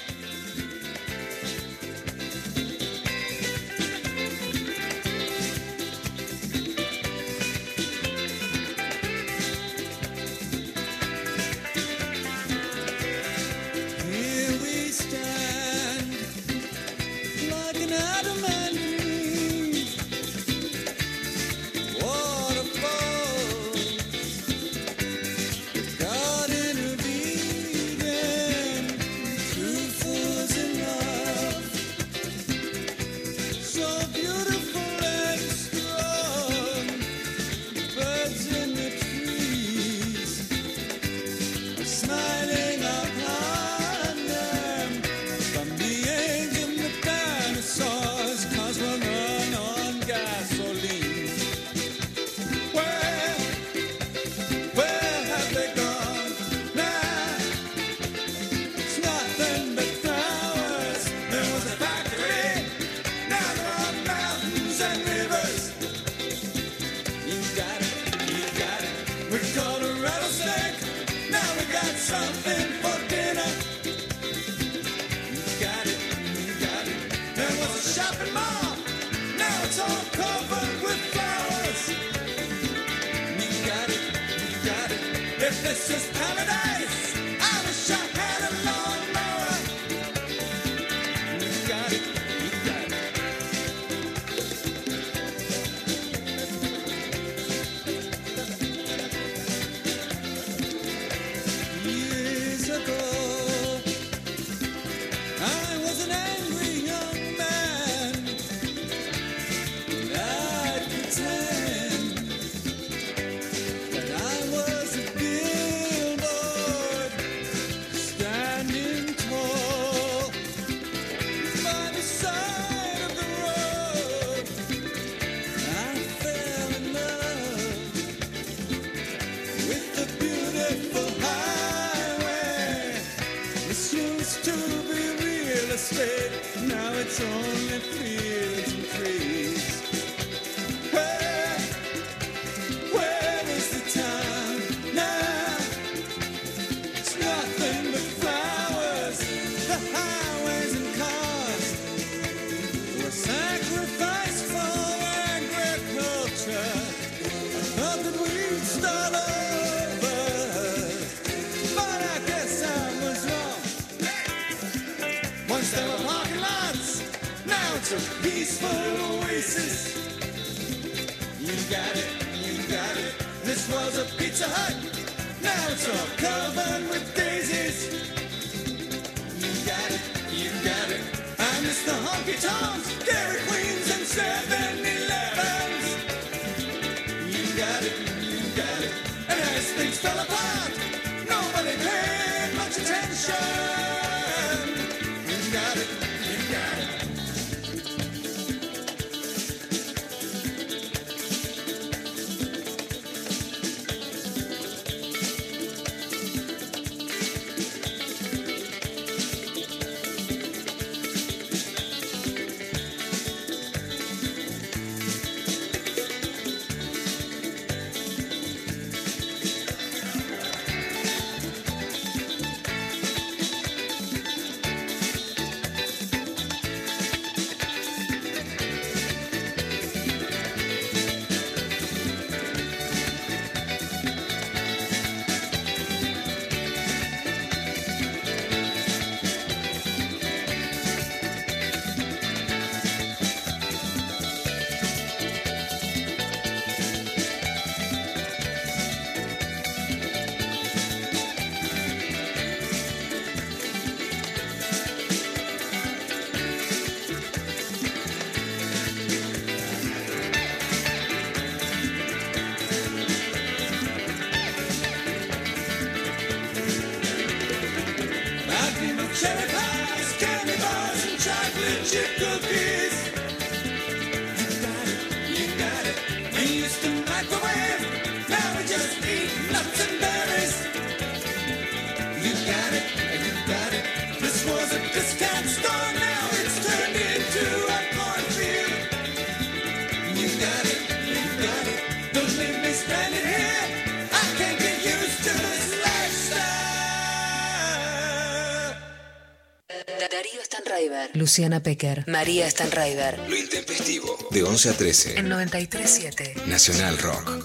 Luciana Pecker, María Stanraiver. Lo intempestivo. De 11 a 13. En 93.7. Nacional Rock.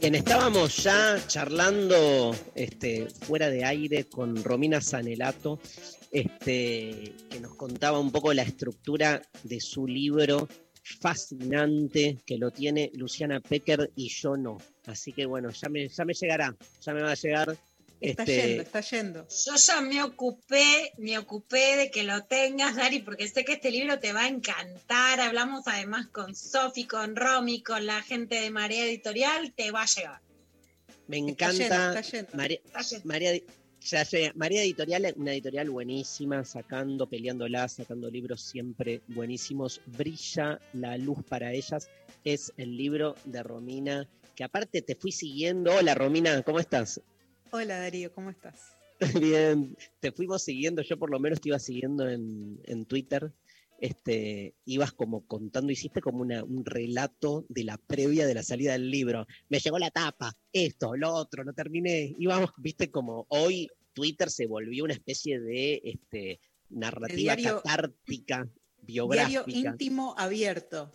Bien, estábamos ya charlando este, fuera de aire con Romina Sanelato, este, que nos contaba un poco la estructura de su libro fascinante, que lo tiene Luciana Pecker y yo no. Así que bueno, ya me, ya me llegará, ya me va a llegar. Está este, yendo, está yendo. Yo ya me ocupé, me ocupé de que lo tengas, Dari, porque sé que este libro te va a encantar. Hablamos además con Sofi, con Romy, con la gente de Marea Editorial, te va a llegar. Me encanta. yendo, está yendo. María, Está yendo. María, ya sé, María Editorial es una editorial buenísima, sacando, peleándola, sacando libros siempre buenísimos. Brilla la luz para ellas. Es el libro de Romina, que aparte te fui siguiendo. Hola Romina, ¿cómo estás? Hola Darío, ¿cómo estás? Bien, te fuimos siguiendo, yo por lo menos te iba siguiendo en, en Twitter. Este, ibas como contando, hiciste como una, un relato de la previa de la salida del libro. Me llegó la tapa, esto, lo otro, no terminé. Íbamos, viste, como hoy Twitter se volvió una especie de este, narrativa diario- catártica, Diario biográfica. íntimo abierto.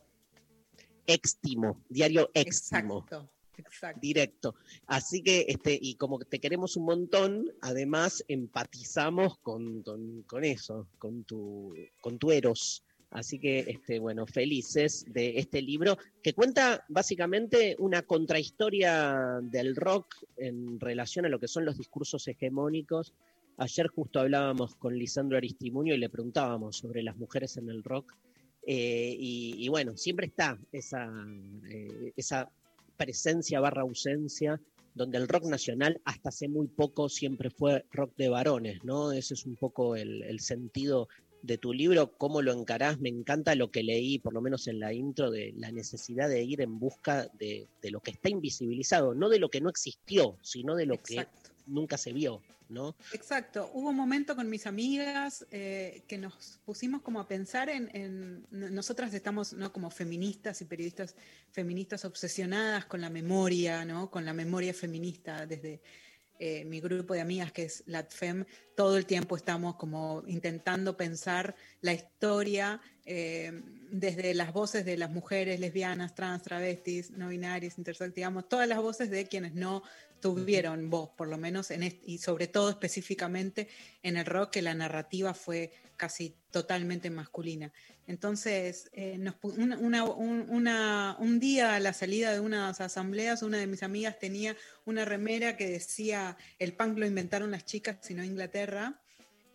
Extimo, diario extimo. Exacto, directo. Así que, este, y como te queremos un montón, además empatizamos con, con, eso, con tu, con tu Eros. Así que, este, bueno, felices de este libro que cuenta básicamente una contrahistoria del rock en relación a lo que son los discursos hegemónicos. Ayer justo hablábamos con Lisandro Aristimuño y le preguntábamos sobre las mujeres en el rock. Eh, y, y bueno, siempre está esa, eh, esa presencia barra ausencia, donde el rock nacional hasta hace muy poco siempre fue rock de varones, ¿no? Ese es un poco el, el sentido de tu libro, cómo lo encarás, me encanta lo que leí, por lo menos en la intro, de la necesidad de ir en busca de, de lo que está invisibilizado, no de lo que no existió, sino de lo que nunca se vio, ¿no? Exacto, hubo un momento con mis amigas eh, que nos pusimos como a pensar en, en- nosotras estamos ¿no? como feministas y periodistas feministas obsesionadas con la memoria, ¿no? con la memoria feminista desde eh, mi grupo de amigas que es LATFEM, todo el tiempo estamos como intentando pensar la historia eh, desde las voces de las mujeres lesbianas, trans, travestis, no binarias, intersex, digamos, todas las voces de quienes no tuvieron voz, por lo menos, en est- y sobre todo específicamente en el rock, que la narrativa fue casi totalmente masculina. Entonces, eh, nos una- una- un, una- un día a la salida de unas asambleas, una de mis amigas tenía una remera que decía, el punk lo inventaron las chicas, sino Inglaterra,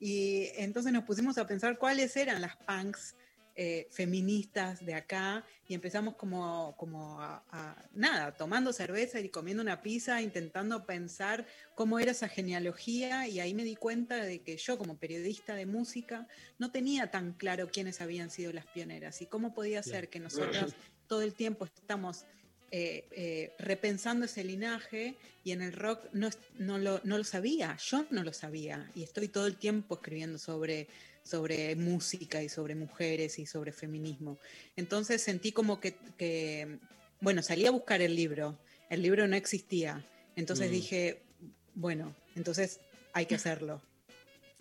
y entonces nos pusimos a pensar cuáles eran las punks eh, feministas de acá y empezamos como, como a, a- nada, tomando cerveza y comiendo una pizza, intentando pensar cómo era esa genealogía y ahí me di cuenta de que yo como periodista de música no tenía tan claro quiénes habían sido las pioneras y cómo podía ser que nosotras todo el tiempo estamos eh, eh, repensando ese linaje y en el rock no, no, lo, no lo sabía, yo no lo sabía y estoy todo el tiempo escribiendo sobre, sobre música y sobre mujeres y sobre feminismo. Entonces sentí como que, que, bueno, salí a buscar el libro, el libro no existía, entonces Mm. dije, bueno, entonces hay que hacerlo.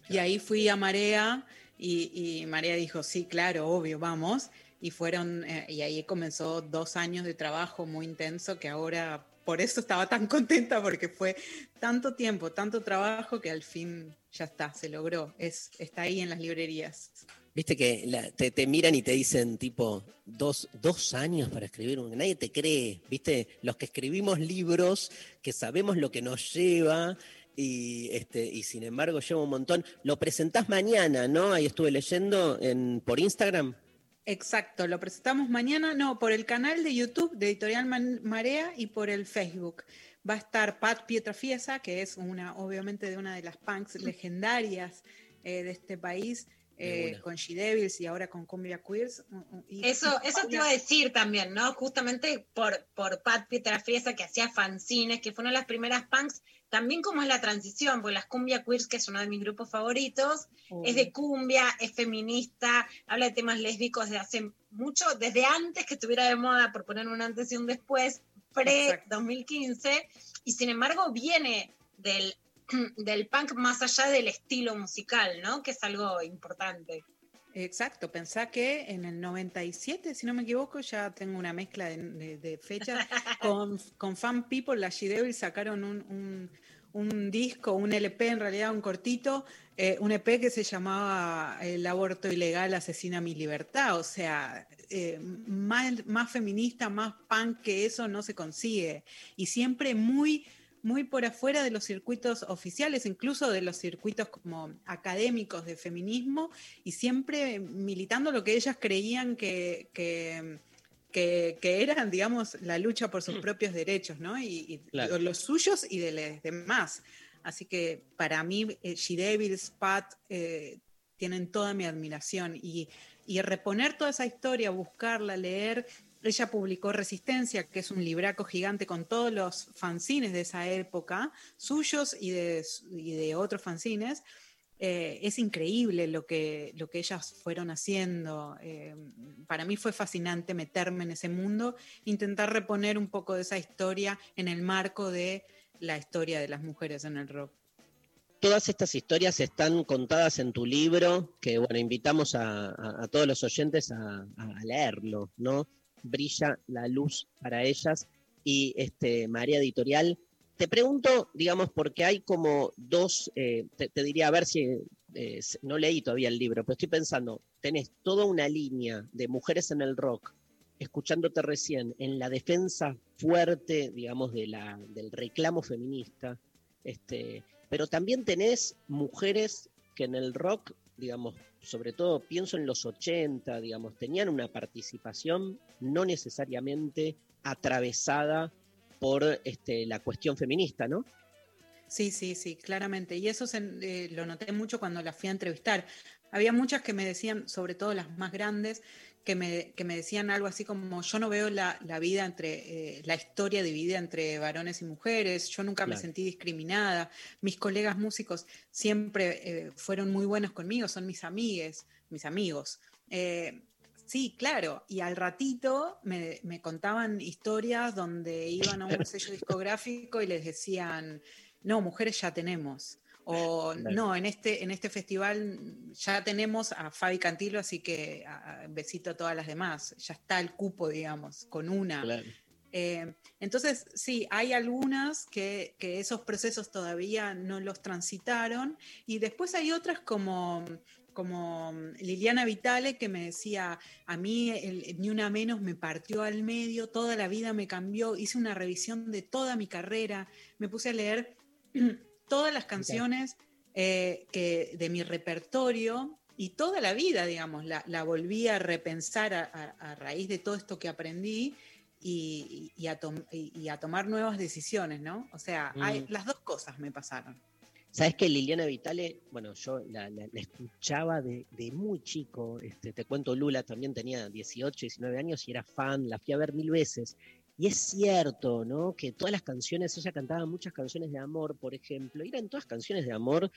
Y ahí fui a Marea y, y Marea dijo, sí, claro, obvio, vamos. Y fueron, eh, y ahí comenzó dos años de trabajo muy intenso que ahora, por eso estaba tan contenta porque fue tanto tiempo, tanto trabajo que al fin ya está, se logró, es, está ahí en las librerías. Viste que te miran y te dicen tipo dos, dos años para escribir un... Nadie te cree, viste, los que escribimos libros, que sabemos lo que nos lleva y, este, y sin embargo lleva un montón. Lo presentás mañana, ¿no? Ahí estuve leyendo en, por Instagram. Exacto, lo presentamos mañana, no, por el canal de YouTube de Editorial Man- Marea y por el Facebook. Va a estar Pat Pietrafiesa, que es una, obviamente, de una de las punks legendarias eh, de este país, eh, con She Devils y ahora con Cumbia Queers. y- Eso, y eso te iba a decir también, ¿no? Justamente por, por Pat Pietrafiesa, que hacía fanzines, que fue una de las primeras punks, también como es la transición, porque las Cumbia Queers, que es uno de mis grupos favoritos, es de cumbia, es feminista, habla de temas lésbicos de hace mucho, desde antes que estuviera de moda, por poner un antes y un después, pre-2015, y sin embargo viene del, del punk más allá del estilo musical, ¿no? Que es algo importante. Exacto, pensá que en el 97, si no me equivoco, ya tengo una mezcla de, de- de fechas, con, con Fan People, la She Devils sacaron un, un- un disco, un LP en realidad, un cortito, eh, un EP que se llamaba El aborto ilegal asesina mi libertad, o sea, eh, más, más feminista, más punk que eso no se consigue, y siempre muy muy por afuera de los circuitos oficiales, incluso de los circuitos como académicos de feminismo, y siempre militando lo que ellas creían que, que, que, que eran, digamos, la lucha por sus propios derechos, ¿no? Y, y Claro. los suyos y de los demás. Así que para mí, eh, She Devils, Pat, eh, tienen toda mi admiración. Y, y reponer toda esa historia, buscarla, leer. Ella publicó Resistencia, que es un libraco gigante con todos los fanzines de esa época, suyos y de, otros fanzines. Eh, es increíble lo que, lo que ellas fueron haciendo. Eh, para mí fue fascinante meterme en ese mundo, intentar reponer un poco de esa historia en el marco de la historia de las mujeres en el rock. Todas estas historias están contadas en tu libro, que bueno, invitamos a todos los oyentes a, a leerlo, ¿no? Brilla la luz para ellas y este María Editorial. Te pregunto, digamos, porque hay como dos, eh, te, diría, a ver si, eh, s- no leí todavía el libro, pero estoy pensando, tenés toda una línea de mujeres en el rock, escuchándote recién, en la defensa fuerte, digamos, de la, del reclamo feminista, este, pero también tenés mujeres que en el rock, digamos, sobre todo pienso en los 80, digamos, tenían una participación no necesariamente atravesada por este, la cuestión feminista, ¿no? Sí, sí, sí, claramente. Y eso eh, lo noté mucho cuando las fui a entrevistar. Había muchas que me decían, sobre todo las más grandes, que me, que me decían algo así como, yo no veo la, la vida entre, eh, la historia dividida entre varones y mujeres, yo nunca me sentí discriminada, mis colegas músicos siempre eh, fueron muy buenos conmigo, son mis amigues, mis amigos. Eh, sí, claro, y al ratito me, me contaban historias donde iban a un sello discográfico y les decían, no, mujeres ya tenemos. O Claro. no, en este, en este festival ya tenemos a Fabi Cantilo, así que a- a- besito a todas las demás. Ya está el cupo, digamos, con una. Claro. Eh, entonces, sí, hay algunas que, que esos procesos todavía no los transitaron y después hay otras como, como Liliana Vitale que me decía, a mí el- Ni Una Menos me partió al medio, toda la vida me cambió, hice una revisión de toda mi carrera, me puse a leer todas las canciones eh, que, de mi repertorio y toda la vida, digamos, la, la volví a repensar a, a- a raíz de todo esto que aprendí y, a, tom- y- y a tomar nuevas decisiones, ¿no? O sea, hay, Mm. las dos cosas me pasaron. Sabes que Liliana Vitale, bueno, yo la, la- la escuchaba de, de muy chico. Este, te cuento, Lula también tenía 18, 19 años y era fan, la fui a ver mil veces. Y es cierto, ¿no? Que todas las canciones, ella cantaba muchas canciones de amor, por ejemplo, eran todas canciones de amor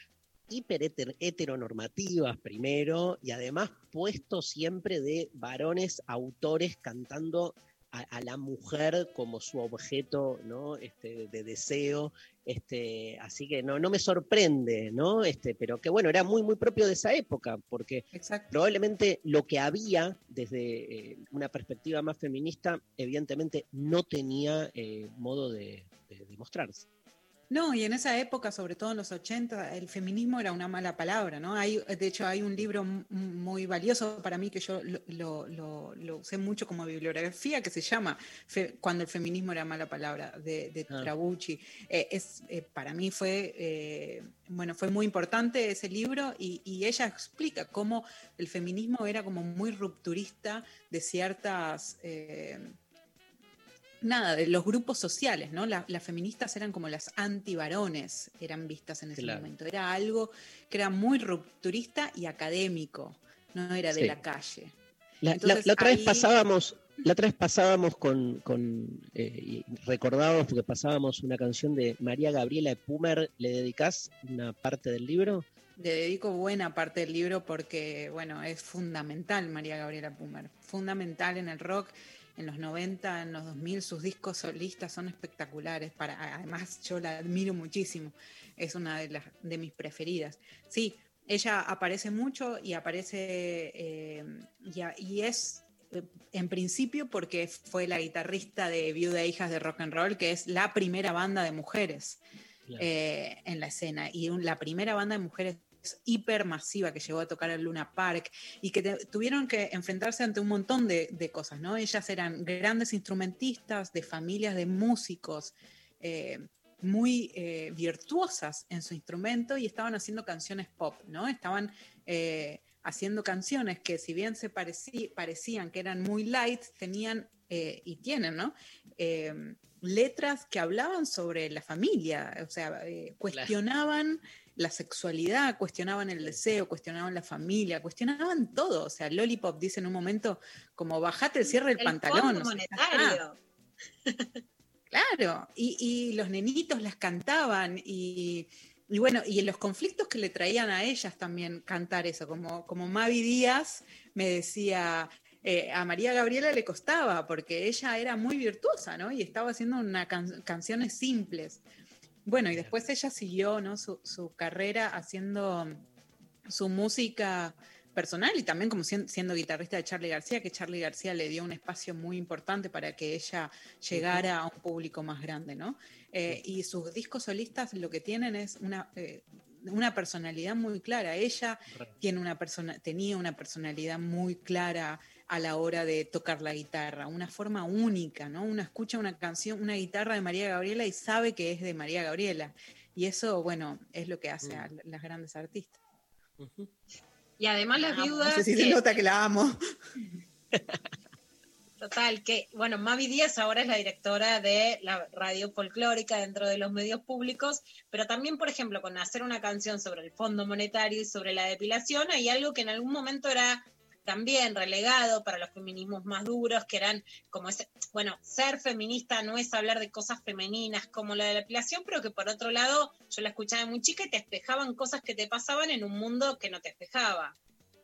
hiper heter- heteronormativas primero, y además puesto siempre de varones autores cantando a, a la mujer como su objeto ¿no? este, de deseo. Este, así que no, no me sorprende, ¿no? Este, pero que bueno, era muy, muy propio de esa época, porque probablemente lo que había desde eh, una perspectiva más feminista, evidentemente no tenía eh, modo de, de- de mostrarse. No, y en esa época, sobre todo en los 80, el feminismo era una mala palabra, ¿no? Hay, de hecho, hay un libro muy valioso para mí que yo lo, lo- lo- lo usé mucho como bibliografía que se llama Fe- Cuando el feminismo era mala palabra, de, de Ah. Trabucci. Eh, es, eh, para mí fue, eh, bueno, fue muy importante ese libro y, y ella explica cómo el feminismo era como muy rupturista de ciertas... nada, de los grupos sociales, ¿no? La- las feministas eran como las antivarones, eran vistas en ese Claro. momento. Era algo que era muy rupturista y académico, no era de Sí. la calle. La, la- Entonces, la otra vez pasábamos, la otra vez pasábamos con, con eh, recordábamos porque pasábamos una canción de María Gabriela Pumer, ¿le dedicás una parte del libro? Le dedico buena parte del libro porque, bueno, es fundamental María Gabriela Pumer, fundamental en el rock. En los 90, en los 2000, sus discos solistas son espectaculares. Para, además, yo la admiro muchísimo. Es una de, las, de mis preferidas. Sí, ella aparece mucho y aparece eh, y, a- y es eh, en principio porque fue la guitarrista de Viuda e Hijas de Rock and Roll, que es la primera banda de mujeres eh, en la escena. Y un- la primera banda de mujeres hipermasiva que llegó a tocar el Luna Park y que te- tuvieron que enfrentarse ante un montón de, de cosas, ¿no? Ellas eran grandes instrumentistas de familias de músicos. eh, muy eh, virtuosas en su instrumento y estaban haciendo canciones pop, ¿no? Estaban eh, haciendo canciones que si bien se parecí- parecían que eran muy light, tenían y tienen, ¿no? Letras que hablaban sobre la familia, o sea, eh, cuestionaban la sexualidad, cuestionaban el deseo, cuestionaban la familia, cuestionaban todo. O sea, Lollipop dice en un momento como bajate el cierre del El pantalón. fondo o sea, monetario. Claro, y, y los nenitos las cantaban y, y bueno, y en los conflictos que le traían a ellas también cantar eso, como, como Mavi Díaz me decía, eh, a María Gabriela le costaba porque ella era muy virtuosa, ¿no? Y estaba haciendo una can- canciones simples. Bueno, y después ella siguió, ¿no? Su, su carrera haciendo su música personal y también como sien- siendo guitarrista de Charlie García, que Charlie García le dio un espacio muy importante para que ella llegara a un público más grande, ¿no? Eh, y sus discos solistas lo que tienen es una, eh, una personalidad muy clara. Ella tiene una persona, tenía una personalidad muy clara a la hora de tocar la guitarra, una forma única, ¿no? Uno escucha una canción, una guitarra de María Gabriela y sabe que es de María Gabriela. Y eso, bueno, es lo que hace a las grandes artistas. Y además las viudas. No sé si se nota que la amo. Total, que, bueno, Mavi Díaz ahora es la directora de la radio folclórica dentro de los medios públicos, pero también, por ejemplo, con hacer una canción sobre el Fondo Monetario y sobre la depilación, hay algo que en algún momento era también relegado para los feminismos más duros, que eran como ese, bueno, ser feminista no es hablar de cosas femeninas como la de la depilación, pero que por otro lado yo la escuchaba muy chica y te espejaban cosas que te pasaban en un mundo que no te espejaba.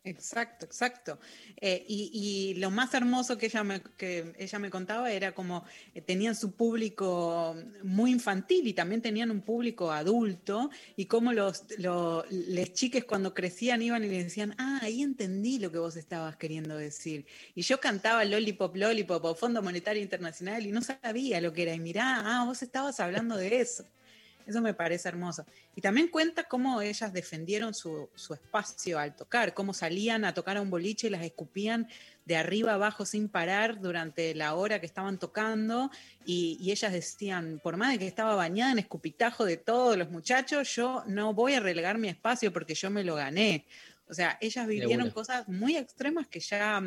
Exacto, exacto. Eh, y, y lo más hermoso que ella me, que ella me contaba era como eh, tenían su público muy infantil y también tenían un público adulto y cómo los, los les chiques cuando crecían iban y le decían, ah, ahí entendí lo que vos estabas queriendo decir. Y yo cantaba Lollipop, Lollipop o Fondo Monetario Internacional y no sabía lo que era. Y mirá, ah, vos estabas hablando de eso. Eso me parece hermoso. Y también cuenta cómo ellas defendieron su, su, espacio al tocar, cómo salían a tocar a un boliche y las escupían de arriba abajo sin parar durante la hora que estaban tocando. Y, y, ellas decían, por más de que estaba bañada en escupitajo de todos los muchachos, yo no voy a relegar mi espacio porque yo me lo gané. O sea, ellas vivieron cosas muy extremas que ya,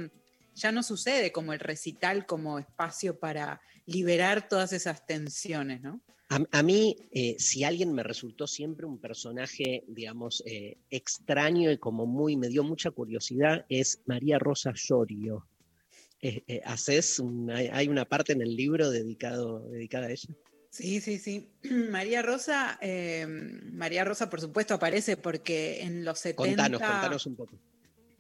ya no sucede, como el recital como espacio para liberar todas esas tensiones, ¿no? A, a mí, eh, si alguien me resultó siempre un personaje, digamos, eh, extraño y como muy, me dio mucha curiosidad, es María Rosa Llorio. Eh, ¿Haces una, hay una parte en el libro dedicado, dedicada a ella? Sí, sí, sí. María Rosa, eh, María Rosa, por supuesto, aparece porque en los 70. Contanos, contanos un poco.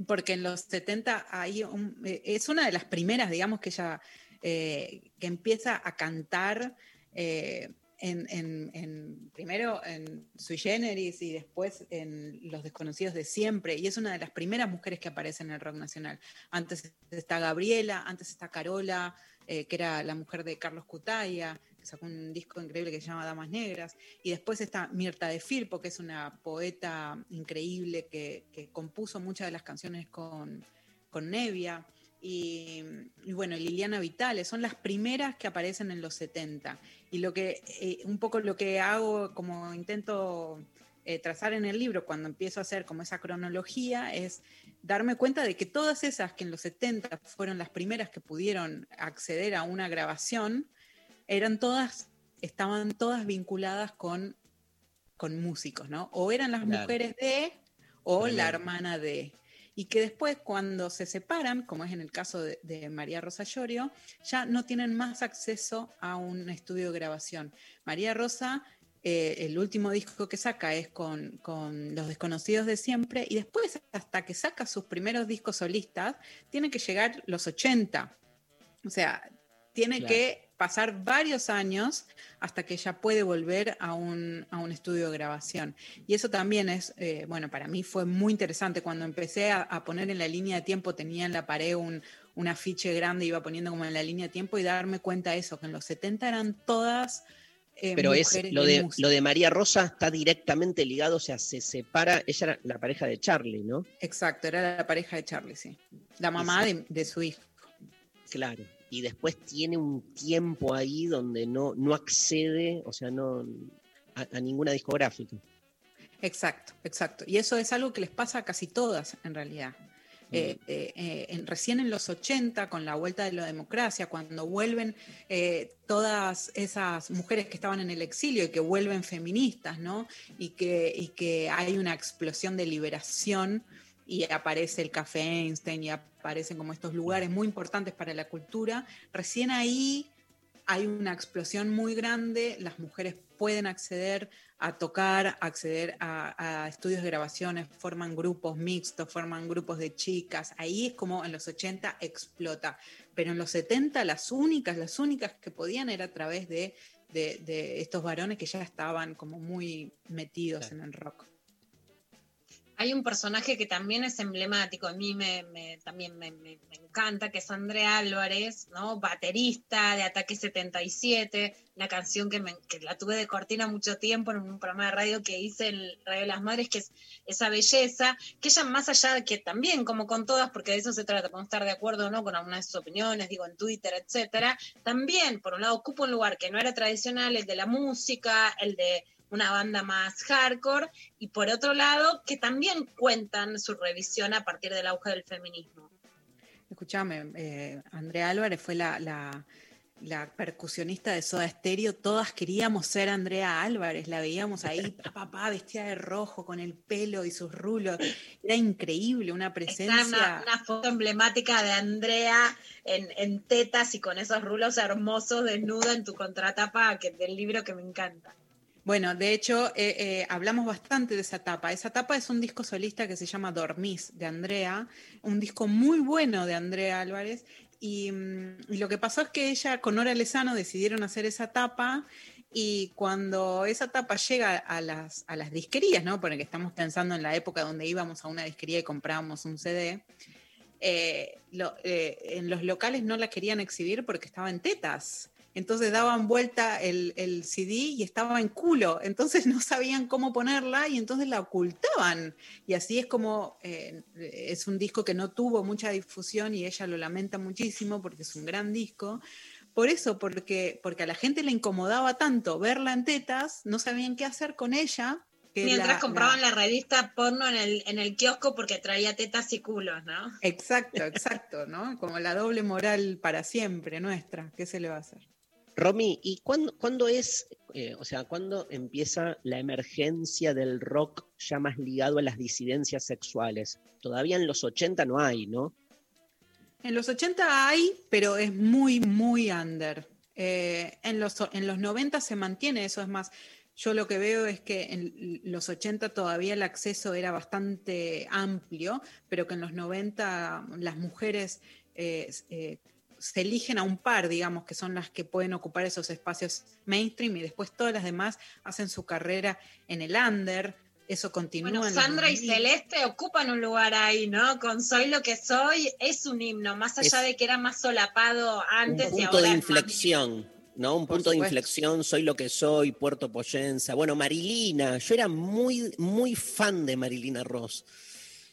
Porque en los 70 hay un, es una de las primeras, digamos, que ella que empieza a cantar. Eh, en, primero en Sui Generis y después en Los Desconocidos de Siempre, y es una de las primeras mujeres que aparecen en el rock nacional. Antes está Gabriela, antes está Carola, eh, que era la mujer de Carlos Cutaya, que sacó un disco increíble que se llama Damas Negras, y después está Mirta de Firpo, que es una poeta increíble que, que compuso muchas de las canciones con, con Nevia. Y, y, bueno, Liliana Vitales, son las primeras que aparecen en los 70. Y lo que, eh, un poco lo que hago, como intento eh, trazar en el libro cuando empiezo a hacer como esa cronología, es darme cuenta de que todas esas que en los 70 fueron las primeras que pudieron acceder a una grabación, eran todas, estaban todas vinculadas con, con músicos, ¿no? O eran las claro. mujeres de, o claro. la hermana de y que después cuando se separan, como es en el caso de, de, María Rosa Llorio, ya no tienen más acceso a un estudio de grabación. María Rosa, eh, el último disco que saca es con, con, Los Desconocidos de Siempre y después hasta que saca sus primeros discos solistas, tiene que llegar los 80. O sea, tiene claro. que pasar varios años hasta que ella puede volver a un, a un estudio de grabación. Y eso también es, eh, bueno, para mí fue muy interesante. Cuando empecé a, a, poner en la línea de tiempo, tenía en la pared un, un afiche grande, iba poniendo como en la línea de tiempo y darme cuenta de eso, que en los 70 eran todas... Eh, Pero es lo de, lo de María Rosa está directamente ligado, o sea, se separa, ella era la pareja de Charlie, ¿no? Exacto, era la pareja de Charlie, sí. La mamá de, de su hijo. Claro, y después tiene un tiempo ahí donde no, no accede, o sea, no a, a, ninguna discográfica. Exacto, exacto. Y eso es algo que les pasa a casi todas, en realidad. Mm. Eh, eh, eh, en, recién en los 80, con la vuelta de la democracia, cuando vuelven todas esas mujeres que estaban en el exilio y que vuelven feministas, ¿no? Y que, y que hay una explosión de liberación y aparece el Café Einstein y aparecen como estos lugares muy importantes para la cultura, recién ahí hay una explosión muy grande, las mujeres pueden acceder a tocar, acceder a, a, estudios de grabaciones, forman grupos mixtos, forman grupos de chicas, ahí es como en los 80 explota, pero en los 70 las únicas, las únicas que podían era a través de, de, de estos varones que ya estaban como muy metidos en el rock hay un personaje que también es emblemático, a mí me, también me, encanta, que es Andrea Álvarez, ¿no? baterista de Ataque 77, la canción que, que, la tuve de cortina mucho tiempo en un programa de radio que hice en Radio de las Madres, que es esa belleza, que ella más allá de que también, como con todas, porque de eso se trata, podemos estar de acuerdo o no con algunas de sus opiniones, digo en Twitter, etcétera, también, por un lado, ocupa un lugar que no era tradicional, el de la música, el de una banda más hardcore, y por otro lado, que también cuentan su revisión a partir del auge del feminismo. Escuchame, eh, Andrea Álvarez fue la, la- la percusionista de Soda Stereo. Todas queríamos ser Andrea Álvarez. La veíamos ahí, pa, pa, pa, vestida de rojo, con el pelo y sus rulos. Era increíble, una presencia. una, una foto emblemática de Andrea en, en tetas y con esos rulos hermosos desnuda en tu contratapa que, del libro que me encanta. Bueno, de hecho, eh, eh, hablamos bastante de esa tapa. Esa tapa es un disco solista que se llama Dormís, de Andrea, un disco muy bueno de Andrea Álvarez. Y, mm, lo que pasó es que ella con Nora Lezano decidieron hacer esa tapa y cuando esa tapa llega a las, a las disquerías, ¿no? Porque estamos pensando en la época donde íbamos a una disquería y comprábamos un CD, eh, en los locales no la querían exhibir porque estaba en tetas. Entonces daban vuelta el, el CD y estaba en culo. Entonces no sabían cómo ponerla y entonces la ocultaban. Y así es como eh, es un disco que no tuvo mucha difusión y ella lo lamenta muchísimo porque es un gran disco. Por eso, porque, porque a la gente le incomodaba tanto verla en tetas, no sabían qué hacer con ella. que Mientras la- compraban la- la... revista porno en el, en el kiosco porque traía tetas y culos, ¿no? Exacto, exacto, ¿no? Como la doble moral para siempre nuestra. ¿Qué se le va a hacer? Romy, ¿y cuándo, es, eh, o sea, cuándo empieza la emergencia del rock ya más ligado a las disidencias sexuales? Todavía en los 80 no hay, ¿no? En los 80 hay, pero es muy, muy under. Eh, en, los, en los 90 se mantiene eso, es más, yo lo que veo es que en los 80 todavía el acceso era bastante amplio, pero que en los 90 las mujeres eh, se eligen a un par, digamos, que son las que pueden ocupar esos espacios mainstream y después todas las demás hacen su carrera en el under. Eso continúa. Bueno, Sandra y 2000. Celeste ocupan un lugar ahí, ¿no? Con Soy lo que soy es un himno, más allá Es- de que era más solapado antes un y punto ahora de inflexión, ¿no? Un punto de inflexión, soy lo que soy, Puerto Poyensa. Bueno, Marilina, yo era muy, muy fan de Marilina Ross.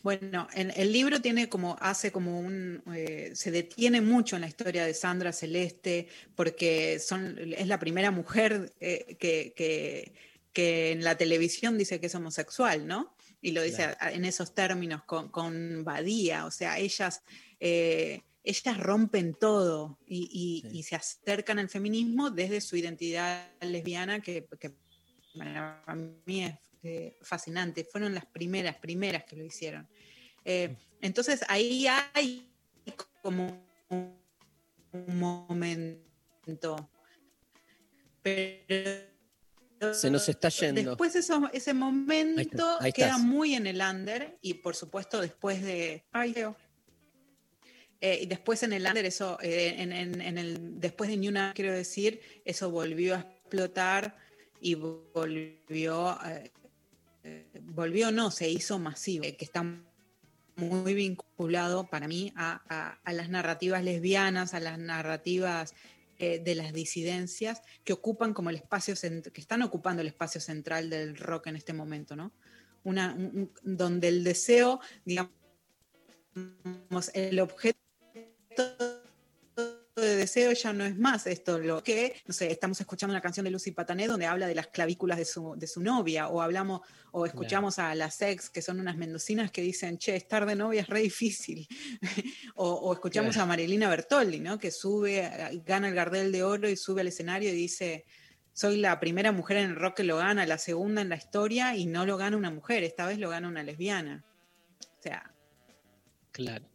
Bueno, en el libro tiene como, hace como un, eh, se detiene mucho en la historia de Sandra Celeste, porque son, es la primera mujer eh, que, que, que en la televisión dice que es homosexual, ¿no? Y lo dice Claro. en esos términos con, con Badía, o sea, ellas, eh, ellas rompen todo y, y- y se acercan al feminismo desde su identidad lesbiana, que, que para mí es eh, fascinante. Fueron las primeras, primeras que lo hicieron. Eh, entonces ahí hay como un momento. Pero Se nos está yendo. Después eso, ese momento ahí queda muy en el under y por supuesto después de... Ay. Eh, y después en el under, eso, eh, en, en- en el, después de Ni Una, quiero decir, eso volvió a explotar y volvió, eh, volvió no, se hizo masivo, que está muy vinculado para mí a, las narrativas lesbianas, a las narrativas eh, de las disidencias que ocupan como el espacio, que están ocupando el espacio central del rock en este momento, ¿no? Una, un- un- donde el deseo, digamos, el objeto de deseo ya no es más esto, lo que, no sé, estamos escuchando una canción de Lucy Patané donde habla de las clavículas de su, de su novia, o hablamos, o escuchamos a las ex, que son unas mendocinas que dicen, che, estar de novia es re difícil. o, o escuchamos Claro. a Marilina Bertoldi, ¿no? Que sube, gana el Gardel de Oro y sube al escenario y dice, soy la primera mujer en el rock que lo gana, la segunda en la historia, y no lo gana una mujer, esta vez lo gana una lesbiana. O sea, Claro.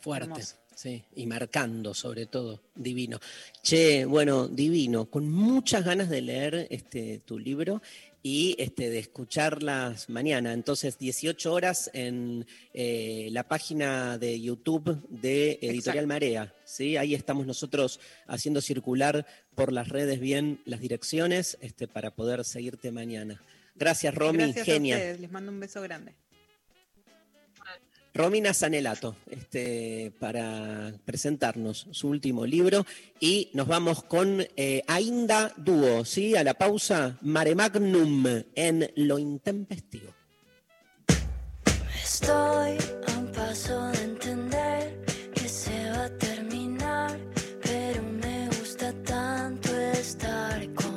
Fuerte. Hermoso. Sí, y marcando sobre todo, divino. Che, bueno, divino, con muchas ganas de leer este tu libro y este de escucharlas mañana. Entonces, 18 horas en eh, la página de YouTube de Editorial Exacto. Marea. ¿sí? Ahí estamos nosotros haciendo circular por las redes bien las direcciones este, para poder seguirte mañana. Gracias, Romy, gracias a ustedes, les mando un beso grande. Romina Sanelato, este, para presentarnos su último libro. Y nos vamos con eh, Ainda Dúo, ¿sí? A la pausa, Mare Magnum en Lo Intempestivo. Estoy a un paso de entender que se va a terminar, pero me gusta tanto estar con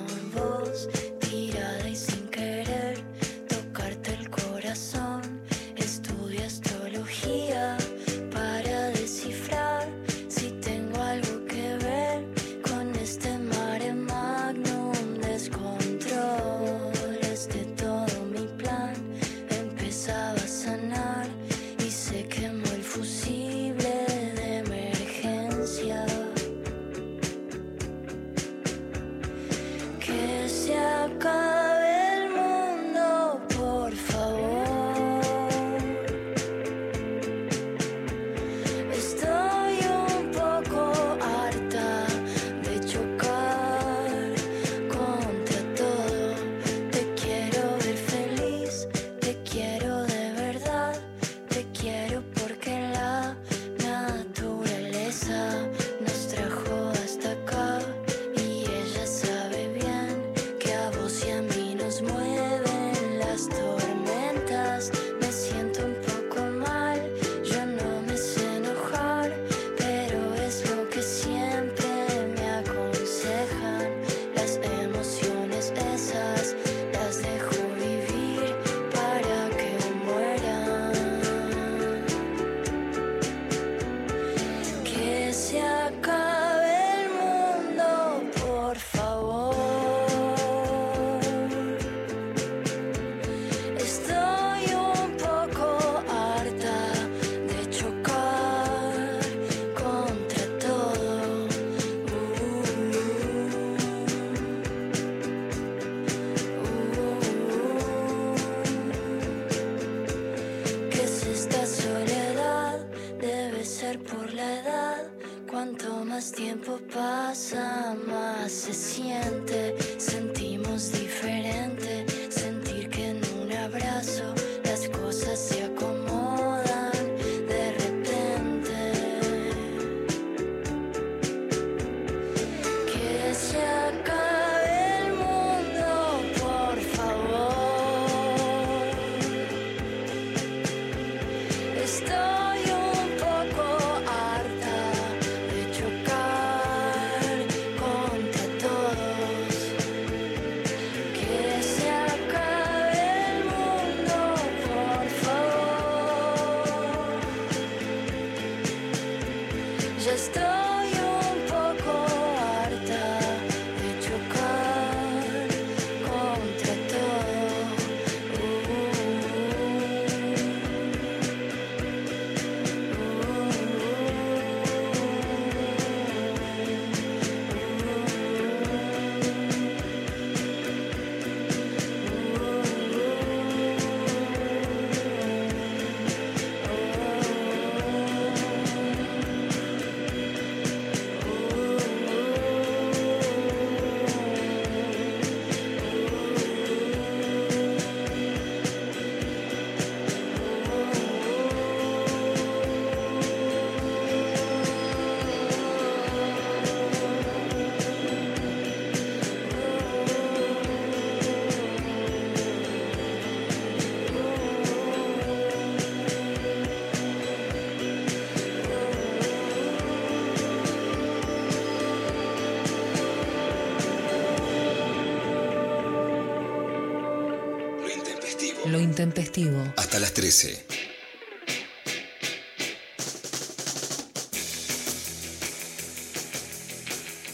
intempestivo. Hasta las 13.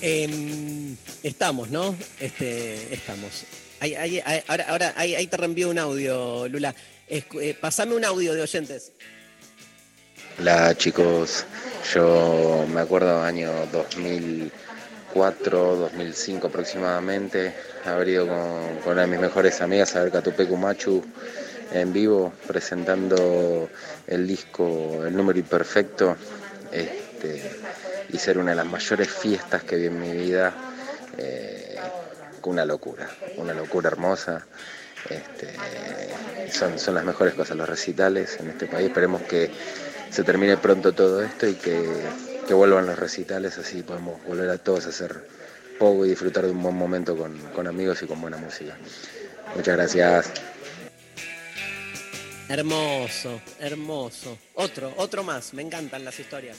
Em, estamos, ¿no? Este, estamos. Ahí, ahí- ahí- ahora ahora ahí, ahí te reenvío un audio, Lula. Escu- eh, pasame un audio de oyentes. Hola chicos, yo me acuerdo año 2004, 2005 aproximadamente, haber ido con, con una de mis mejores amigas a ver Catupecu Machu en vivo, presentando el disco El número imperfecto, este, y ser una de las mayores fiestas que vi en mi vida, eh, una locura, una locura hermosa. Este, son, son las mejores cosas los recitales en este país. Esperemos que se termine pronto todo esto y que, que vuelvan los recitales, así podemos volver a todos a hacer poco y disfrutar de un buen momento con, con amigos y con buena música. Muchas gracias. Hermoso, hermoso. Otro, otro más. Me encantan las historias.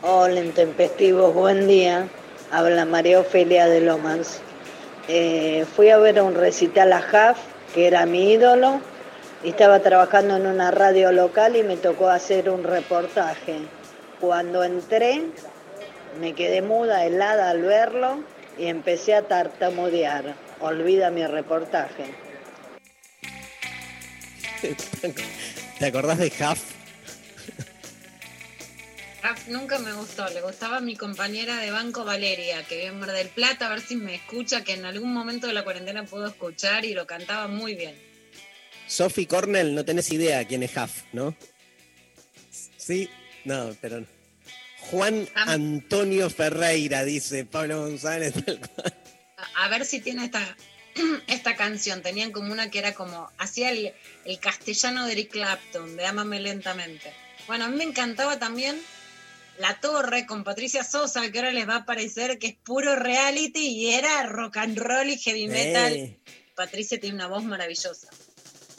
Hola, intempestivos, buen día. Habla María Ofelia de Lomas. Eh, fui a ver un recital a Jaf, que era mi ídolo, y estaba trabajando en una radio local y me tocó hacer un reportaje. Cuando entré, me quedé muda, helada al verlo y empecé a tartamudear. Olvida mi reportaje. ¿Te acordás de Huff? Rap nunca me gustó, le gustaba a mi compañera de banco Valeria, que vive en Mar del Plata, a ver si me escucha, que en algún momento de la cuarentena puedo escuchar y lo cantaba muy bien. Sophie Cornell, no tenés idea quién es Huff, ¿no? Sí, no, pero no. Juan Antonio Ferreira, dice Pablo González. tal cual. A, a ver si tiene esta, esta canción. Tenían como una que era como, hacía el, el castellano de Eric Clapton, de Ámame lentamente. Bueno, a mí me encantaba también La Torre con Patricia Sosa, que ahora les va a parecer que es puro reality y era rock and roll y heavy metal. Patricia tiene una voz maravillosa.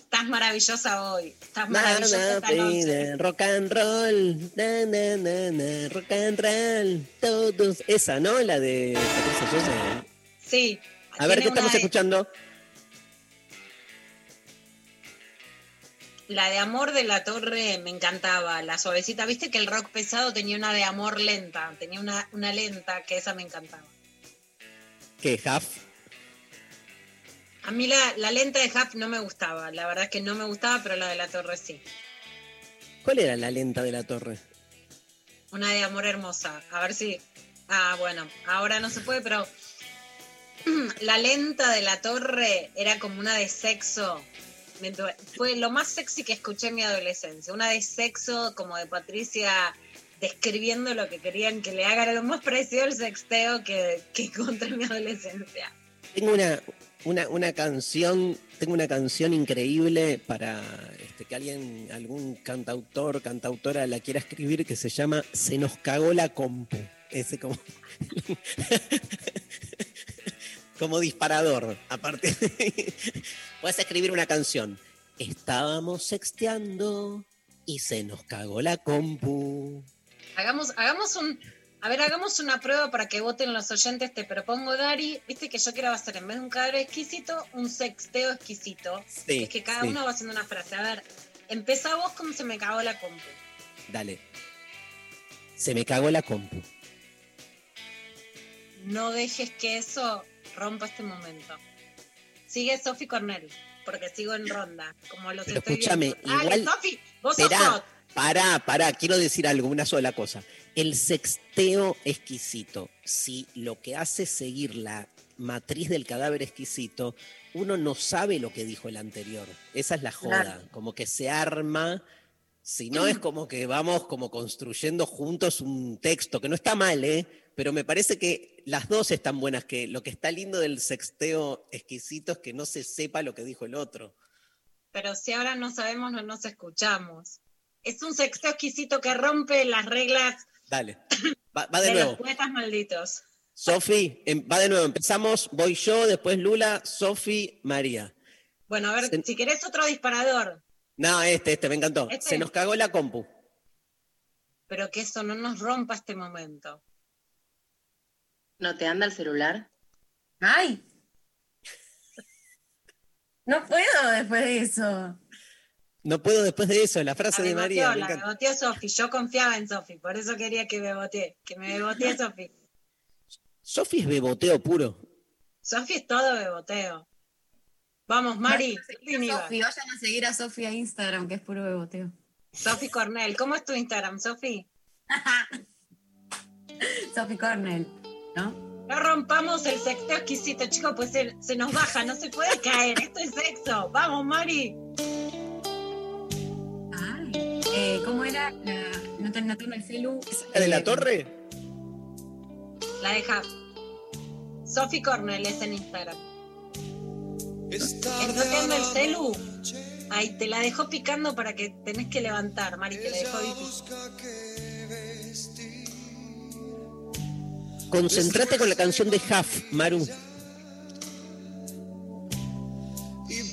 Estás maravillosa hoy. Estás maravillosa esta noche. pide rock and roll, na, na, na, na, rock and roll, todos. Esa, ¿no? La de Patricia Sosa. Sí. A ver, ¿qué estamos de- escuchando? La de Amor de la Torre me encantaba, la suavecita. Viste que el rock pesado tenía una de amor lenta, tenía una, una lenta, que esa me encantaba. ¿Qué, Huff? A mí la, la lenta de Huff no me gustaba, la verdad es que no me gustaba, pero la de la Torre sí. ¿Cuál era la lenta de la torre? Una de amor hermosa. A ver si. Ah, bueno, ahora no se puede, pero. La lenta de la torre era como una de sexo. Fue lo más sexy que escuché en mi adolescencia. Una de sexo como de Patricia describiendo lo que querían que le hagan. Algo más parecido al sexteo que, que contra mi adolescencia. Tengo una, una, una canción, tengo una canción increíble para este, que alguien, algún cantautor, cantautora la quiera escribir que se llama Se nos cagó la compu. Ese como. como disparador. Aparte, puedes escribir una canción. Estábamos sexteando y se nos cagó la compu. Hagamos, hagamos un. A ver, hagamos una prueba para que voten los oyentes. Te propongo, Dari. Viste que yo quiero hacer, en vez de un cadáver exquisito, un sexteo exquisito. Sí, es que cada sí. uno va haciendo una frase. A ver, empezá vos como se me cagó la compu. Dale. Se me cagó la compu. No dejes que eso rompa este momento. Sigue Sofi Cornell, porque sigo en ronda. Como los Pero estoy escúchame, viendo. Igual- Sofi, vos sos Esperá, hot. pará, pará, quiero decir algo, una sola cosa. El sexteo exquisito, si lo que hace es seguir la matriz del cadáver exquisito, uno no sabe lo que dijo el anterior. Esa es la joda, Claro. como que se arma, si no es como que vamos como construyendo juntos un texto, que no está mal, ¿eh? Pero me parece que las dos están buenas, que lo que está lindo del sexteo exquisito es que no se sepa lo que dijo el otro. Pero si ahora no sabemos, no nos escuchamos. Es un sexteo exquisito que rompe las reglas Dale, va, va de de nuevo. los poetas malditos. Sofi, em- va de nuevo, empezamos, voy yo, después Lula, Sofi, María. Bueno, a ver, Se- si querés otro disparador, No, este, este, me encantó. Este. Se nos cagó la compu. pero que eso no nos rompa este momento. ¿No te anda el celular? ¡Ay! No puedo después de eso. No puedo después de eso, la frase La de María. beboteó, me la beboteó Sofi. Yo confiaba en Sofi, por eso quería que me bebotee. Que me bebotee Sofi. Sofi es beboteo puro. Sofi es todo beboteo. Vamos, Mari. Vayan a seguir a Sofi a Instagram, que es puro beboteo. Sofi Cornell. ¿Cómo es tu Instagram, Sofi? Sofi Cornell, ¿no? No rompamos el sexteo exquisito, chicos, pues se, se nos baja, no se puede caer. Esto es sexo. Vamos, Mari. Ay, eh, ¿cómo era? La, no, te, no tengo el celu. ¿La de la Eh, torre? La deja. Sofi Cornell es en Instagram. ¿No te anda el celu? Ay, te la dejó picando para que tenés que levantar, Mari, te la dejó difícil. Concentrate con la canción de Huff, Maru.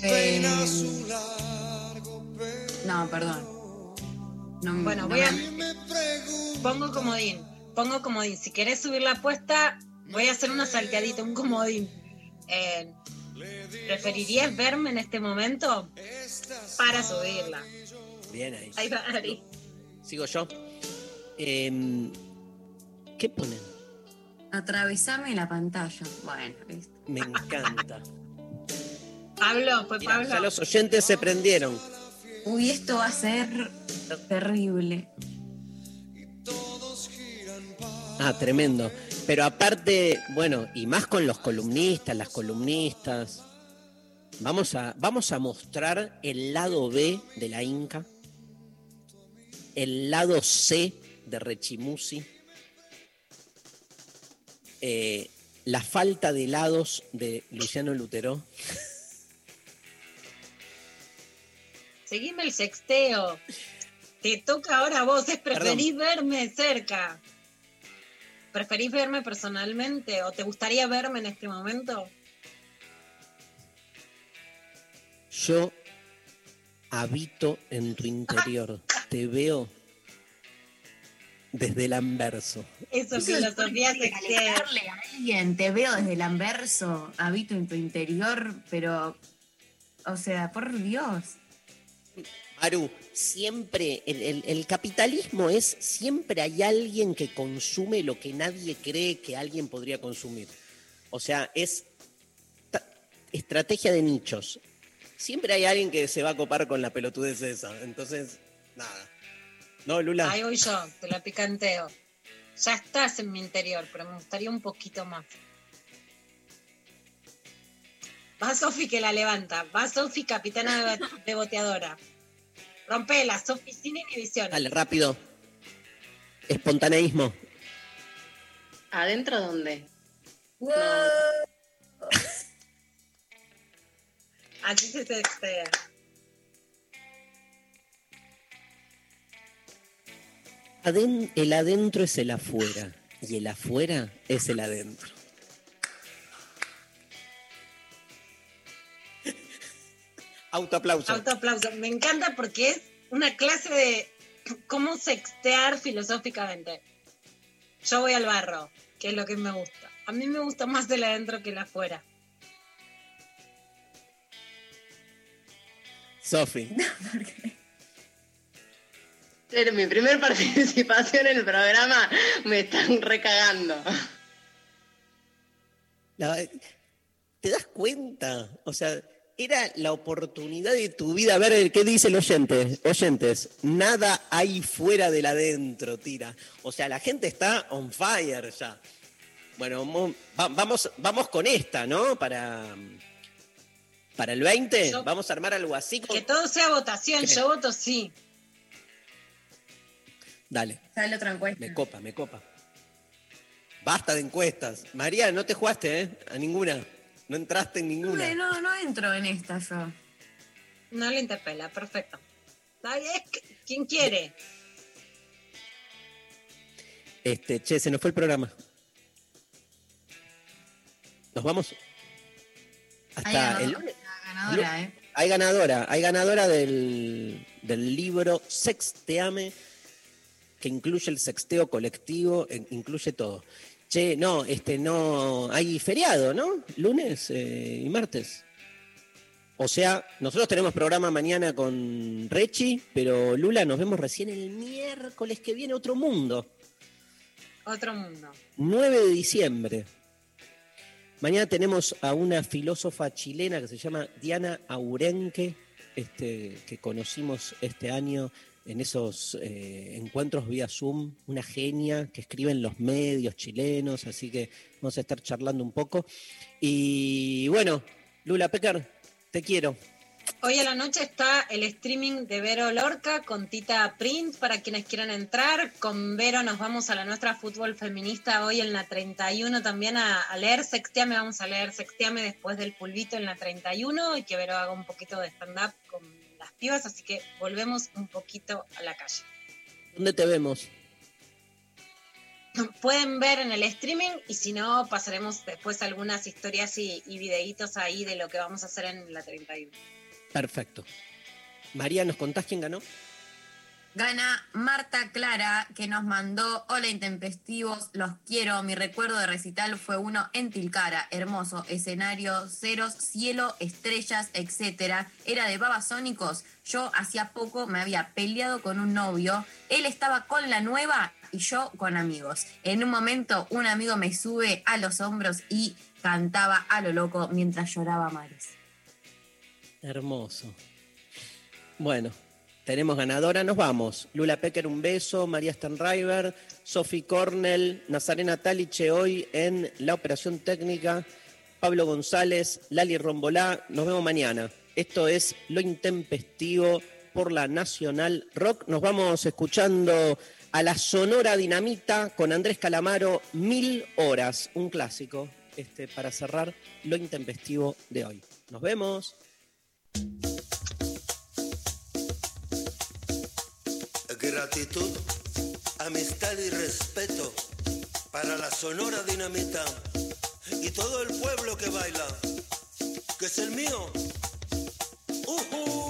Eh, no, perdón. No, Bueno, no voy a. Pongo comodín. Pongo comodín. Si querés subir la apuesta, voy a hacer una salteadita, un comodín. Eh, ¿Preferirías verme en este momento? Para subirla. Bien ahí. Ahí va, Ari. Sigo yo. Em, ¿Qué ponen? Atravesame la pantalla. Bueno, listo. Me encanta. Pablo, fue Mirá, Pablo. ya los oyentes se prendieron. Uy, esto va a ser terrible. Ah, tremendo. Pero aparte, bueno, y más con los columnistas, las columnistas. Vamos a, vamos a mostrar el lado B de la Inca, el lado C de Rechimusi, eh, la falta de lados de Luciano Lutero. Seguime el sexteo. Te toca ahora a vos. ¿Es preferís verme cerca? ¿Preferís verme personalmente? ¿O te gustaría verme en este momento? Yo habito en tu interior, te veo desde el anverso. Eso, filosofía alegarle a alguien, te veo desde el anverso, habito en tu interior, pero, o sea, por Dios. Maru, siempre, el, el- el capitalismo es, siempre hay alguien que consume lo que nadie cree que alguien podría consumir. O sea, es estrategia de nichos. Siempre hay alguien que se va a copar con la pelotudez esa. Entonces, nada. No, Lula. Ahí voy yo, te la picanteo. Ya estás en mi interior, pero me gustaría un poquito más. Va Sofi que la levanta. Va Sofi, capitana de, boteadora. Rompela, Sofi, sin inhibición. Dale, rápido. Espontaneísmo. ¿Adentro dónde? Así se sextea. Aden- el adentro es el afuera y el afuera es el adentro. Autoaplauso. Autoaplauso. Me encanta porque es una clase de cómo sextear filosóficamente. Yo voy al barro, que es lo que me gusta. A mí me gusta más el adentro que el afuera. Sofi. Mi primer participación en el programa me están recagando. La- ¿Te das cuenta? O sea, era la oportunidad de tu vida. A ver, ¿qué dice el oyente? Oyentes, nada hay fuera del adentro, tira. O sea, la gente está on fire ya. Bueno, mo- va- vamos, vamos con esta, ¿no? Para, para el 20, Yo- vamos a armar algo así. con- Que todo sea votación, ¿Qué? yo voto sí. Dale, Sale otra encuesta. me copa, me copa. Basta de encuestas. María, no te jugaste, ¿eh? A ninguna. No entraste en ninguna. No, no, no entro en esta yo. No le interpela, perfecto. ¿Quién quiere? Este, che, se nos fue el programa. Nos vamos. Hasta Hay el. ganadora, ganadora, ¿eh? Hay ganadora, hay ganadora del, del libro Sexteame, que incluye el sexteo colectivo, incluye todo. Che, no, este no. Hay feriado, ¿no? Lunes eh, y martes. O sea, nosotros tenemos programa mañana con Rechi, pero Lula, nos vemos recién el miércoles que viene, otro mundo. Otro mundo. 9 de diciembre. Mañana tenemos a una filósofa chilena que se llama Diana Aurenque, este, que conocimos este año en esos eh, encuentros vía Zoom, una genia que escribe en los medios chilenos, así que vamos a estar charlando un poco. Y bueno, Lula Pecker, te quiero. Hoy a la noche está el streaming de Vero Lorca con Tita Print para quienes quieran entrar. Con Vero nos vamos a la nuestra fútbol feminista hoy en la 31 también a, a leer Sexteame. Vamos a leer Sexteame después del pulvito en la 31 y que Vero haga un poquito de stand-up con las pibas. Así que volvemos un poquito a la calle. ¿Dónde te vemos? Pueden ver en el streaming y si no, pasaremos después algunas historias y, y videitos ahí de lo que vamos a hacer en la 31. Perfecto. María, ¿nos contás quién ganó? Gana Marta Clara, que nos mandó Hola Intempestivos, los quiero. Mi recuerdo de recital fue uno en Tilcara, hermoso, escenario, ceros, cielo, estrellas, etcétera. Era de Babasónicos. Yo hacía poco me había peleado con un novio. Él estaba con la nueva y yo con amigos. En un momento, un amigo me sube a los hombros y cantaba a lo loco mientras lloraba mares. Hermoso. Bueno, tenemos ganadora, nos vamos. Lula Pecker, un beso. María Stanriver, Sophie Cornell, Nazarena Taliche hoy en la operación técnica. Pablo González, Lali Rombolá. Nos vemos mañana. Esto es Lo Intempestivo por la Nacional Rock. Nos vamos escuchando a la Sonora Dinamita con Andrés Calamaro, Mil Horas, un clásico este, para cerrar Lo Intempestivo de hoy. Nos vemos. Gratitud, amistad y respeto para la Sonora Dinamita y todo el pueblo que baila, que es el mío. Ujú. Dígame.